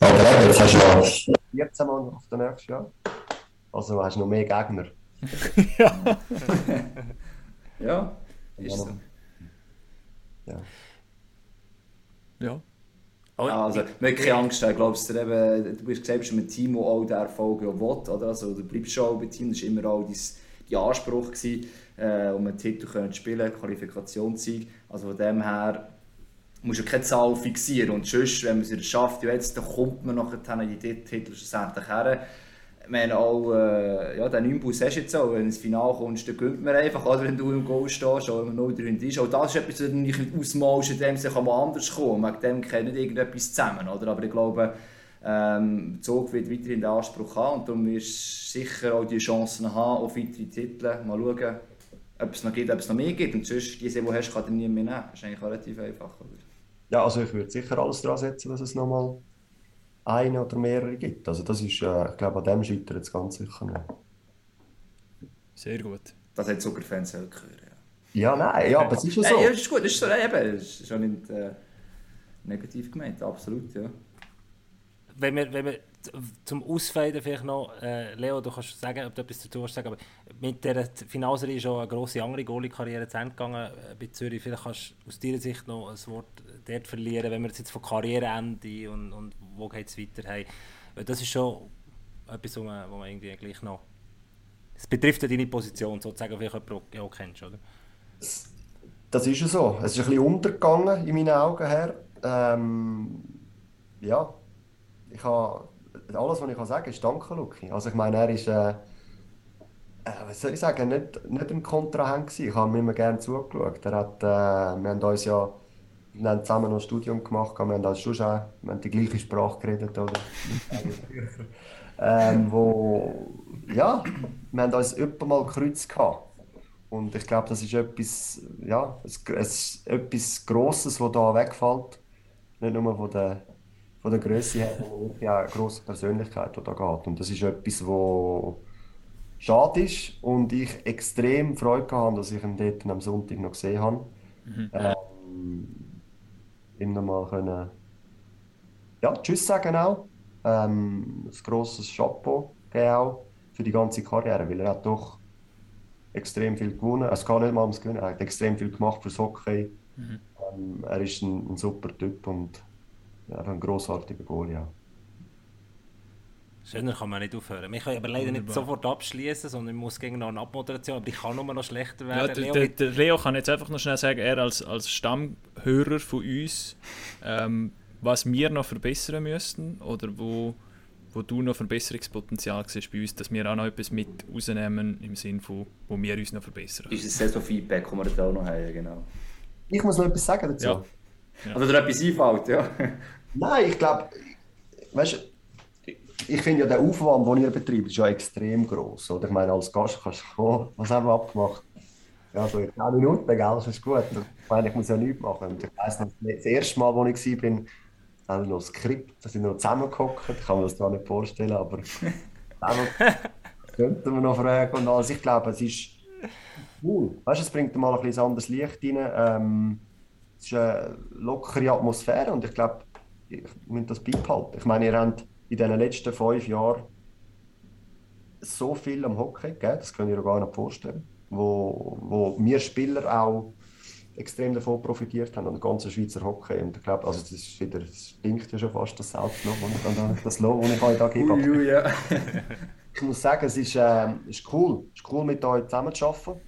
Aber jetzt hast du noch 14 Mal auf den nächsten Jahr. Also hast du noch mehr Gegner. Ja, ist so. Ja. Ja. Oh, Also, wir haben keine Angst, ich glaube, du, eben, du bist gesagt, mit Team, das auch den Erfolg ja will, oder? Also, du bleibst schon auch bei Team, das war immer auch dein, dein Anspruch, gewesen, äh, um einen Titel können spielen, Qualifikationssieg. Also von dem her musst du keine Zahl fixieren und sonst, wenn man es schafft, ja, jetzt, dann kommt man nachher in die Titel schlussendlich her. Ich meine auch, äh, ja, den Nimbus hast du jetzt auch, wenn du ins Finale kommst, dann gönnt man einfach, oder wenn du im Goal stehst, oder wenn man 0 drin ist. Auch das ist etwas, das du nicht ausmalst, in dem sich kann man anders kommen. Wegen dem kennt nicht irgendetwas zusammen, oder? Aber ich glaube, ähm, Zug wird weiterhin den Anspruch haben und darum wirst du sicher auch die Chancen haben auf weitere Titel. Mal schauen, ob es noch gibt, ob es noch mehr gibt. Und sonst, diese, die du hast, kann dir niemand mehr nehmen. Das ist eigentlich relativ einfach, oder? Ja, also ich würde sicher alles dran setzen, dass es nochmal eine oder mehrere gibt. Also das ist, äh, ich glaube, an dem scheitert es ganz sicher nicht. Sehr gut. Das hat Zuckerfans hören. Ja. Ja, nein, ja, aber es ist ja Äh, so. ja, das ist gut, das ist so, eben, das ist schon nicht äh, negativ gemeint, absolut, ja. wenn wir, wenn wir zum Ausfaden vielleicht noch, äh, Leo, du kannst sagen, ob du etwas dazu hast, aber mit der Finalserie ist schon eine grosse andere Goalie-Karriere zu Ende gegangen äh, bei Zürich. Vielleicht kannst du aus deiner Sicht noch ein Wort dort verlieren, wenn wir jetzt von Karriereende und, und wo geht es weiter haben. Das ist schon etwas, wo man, wo man irgendwie gleich noch... Es betrifft ja deine Position, sozusagen, vielleicht du auch kennst, oder? Das ist ja so. Es ist ein bisschen untergegangen in meinen Augen her. Ähm, ja, ich habe, alles, was ich kann sagen kann, ist Danke, Luki. Also ich meine, er ist, äh, äh, was soll ich sagen, nicht, nicht ein Kontrahent gewesen. Ich habe ihm immer gerne zugeschaut. Er hat, äh, wir haben uns ja wir haben zusammen noch ein Studium gemacht, wir haben, als schon, wir haben die gleiche Sprache geredet. Oder? ähm, wo, ja, wir haben uns öfter mal gekreuzt gehabt. Und ich glaube, das ist etwas, ja, es, es, etwas Grosses, das da wegfällt. Nicht nur von der, von der Größe her, auch eine grosse Persönlichkeit, die da geht. Und das ist etwas, wo schade ist und ich extrem Freude hatte, dass ich ihn dort am Sonntag noch gesehen habe. Ähm, ihm nochmal können, ja, Tschüss sagen auch. Ähm, ein grosses Chapeau auch für die ganze Karriere, weil er hat doch extrem viel gewonnen. Es kann nicht mal ums Gewinnen, er hat extrem viel gemacht fürs Hockey. Ähm, er ist ein, ein super Typ und ja, ein grossartiger Goalie auch. Schöner kann man nicht aufhören. Wir können aber leider nicht Wunderbar. sofort abschließen, sondern ich muss gegen noch eine Abmoderation, aber ich kann nur noch schlechter Ja, werden. der, Leo, der, der Leo kann jetzt einfach noch schnell sagen, er als, als Stammhörer von uns, ähm, was wir noch verbessern müssten oder wo, wo du noch Verbesserungspotenzial siehst bei uns, dass wir auch noch etwas mit rausnehmen im Sinne von, wo wir uns noch verbessern. Ist ein Saison-Feedback, das wir da auch noch haben, genau. Ich muss noch etwas sagen dazu. Ja. Oder dir etwas einfällt, ja. Nein, ich glaube, weißt ich finde ja der Aufwand, den ihr betreibt, ist ja extrem groß. Oder? Ich meine, als Gast kannst du kommen, was haben wir abgemacht? Ja, so in 10 Minuten, gell, das ist gut. Ich meine, ich muss ja nichts machen. Und ich weiss noch, das erste Mal, als ich war, haben wir noch ein Skript, da sind wir noch zusammengehockt. Ich kann mir das gar nicht vorstellen, aber könnten wir noch fragen und alles. Ich glaube, es ist cool. Weißt du, es bringt mal ein bisschen ein anderes Licht rein. Ähm, es ist eine lockere Atmosphäre und ich glaube, ich muss das beibehalten. Ich meine, ihr habt in den letzten fünf Jahren so viel am Hockey gegeben, das könnt ihr euch gar nicht vorstellen, wo, wo wir Spieler auch extrem davon profitiert haben und der ganze Schweizer Hockey. Und ich glaube, also das ist wieder, das stinkt ja schon fast das Selbstlob, das dann Lob, das ich euch da gebe. Ui, ui, ja. ich muss sagen, es ist, äh, ist cool. Es ist cool, mit euch zusammenzuarbeiten.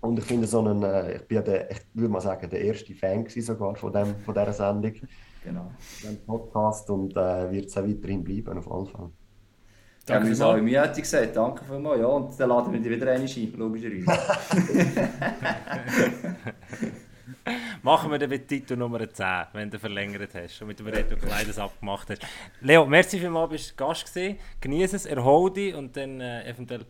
Und ich finde so einen, äh, ich bin der, ich würde mal sagen, der erste Fan sogar von, dem, von dieser Sendung, Genau. diesem Podcast und äh, wird es auch weiterhin bleiben, auf jeden Fall. Ja, Danke vielmals. sagen, mir hätte gesagt, danke vielmals. Ja, und dann laden wir dich wieder einmal ein, logischerweise. Machen wir dann mit Titel Nummer 10, wenn du verlängert hast und mit dem Reto Kleides abgemacht hast. Leo, merci vielmals, bist du Gast gewesen. Genieße es, erhol dich und dann äh, eventuell,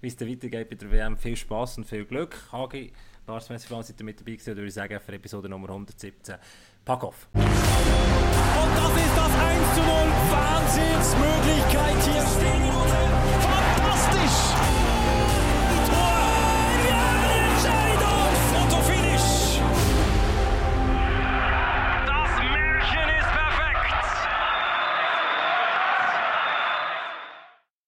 wie es dann weitergeht bei der WM, viel Spaß und viel Glück. Hagi, Lars, merci vielmals, seid ihr mit dabei gewesen, würde ich sagen, für Episode Nummer 117. Pack auf. Und das ist das 1 zu 0. Wahnsinnsmöglichkeit hier. Fantastisch!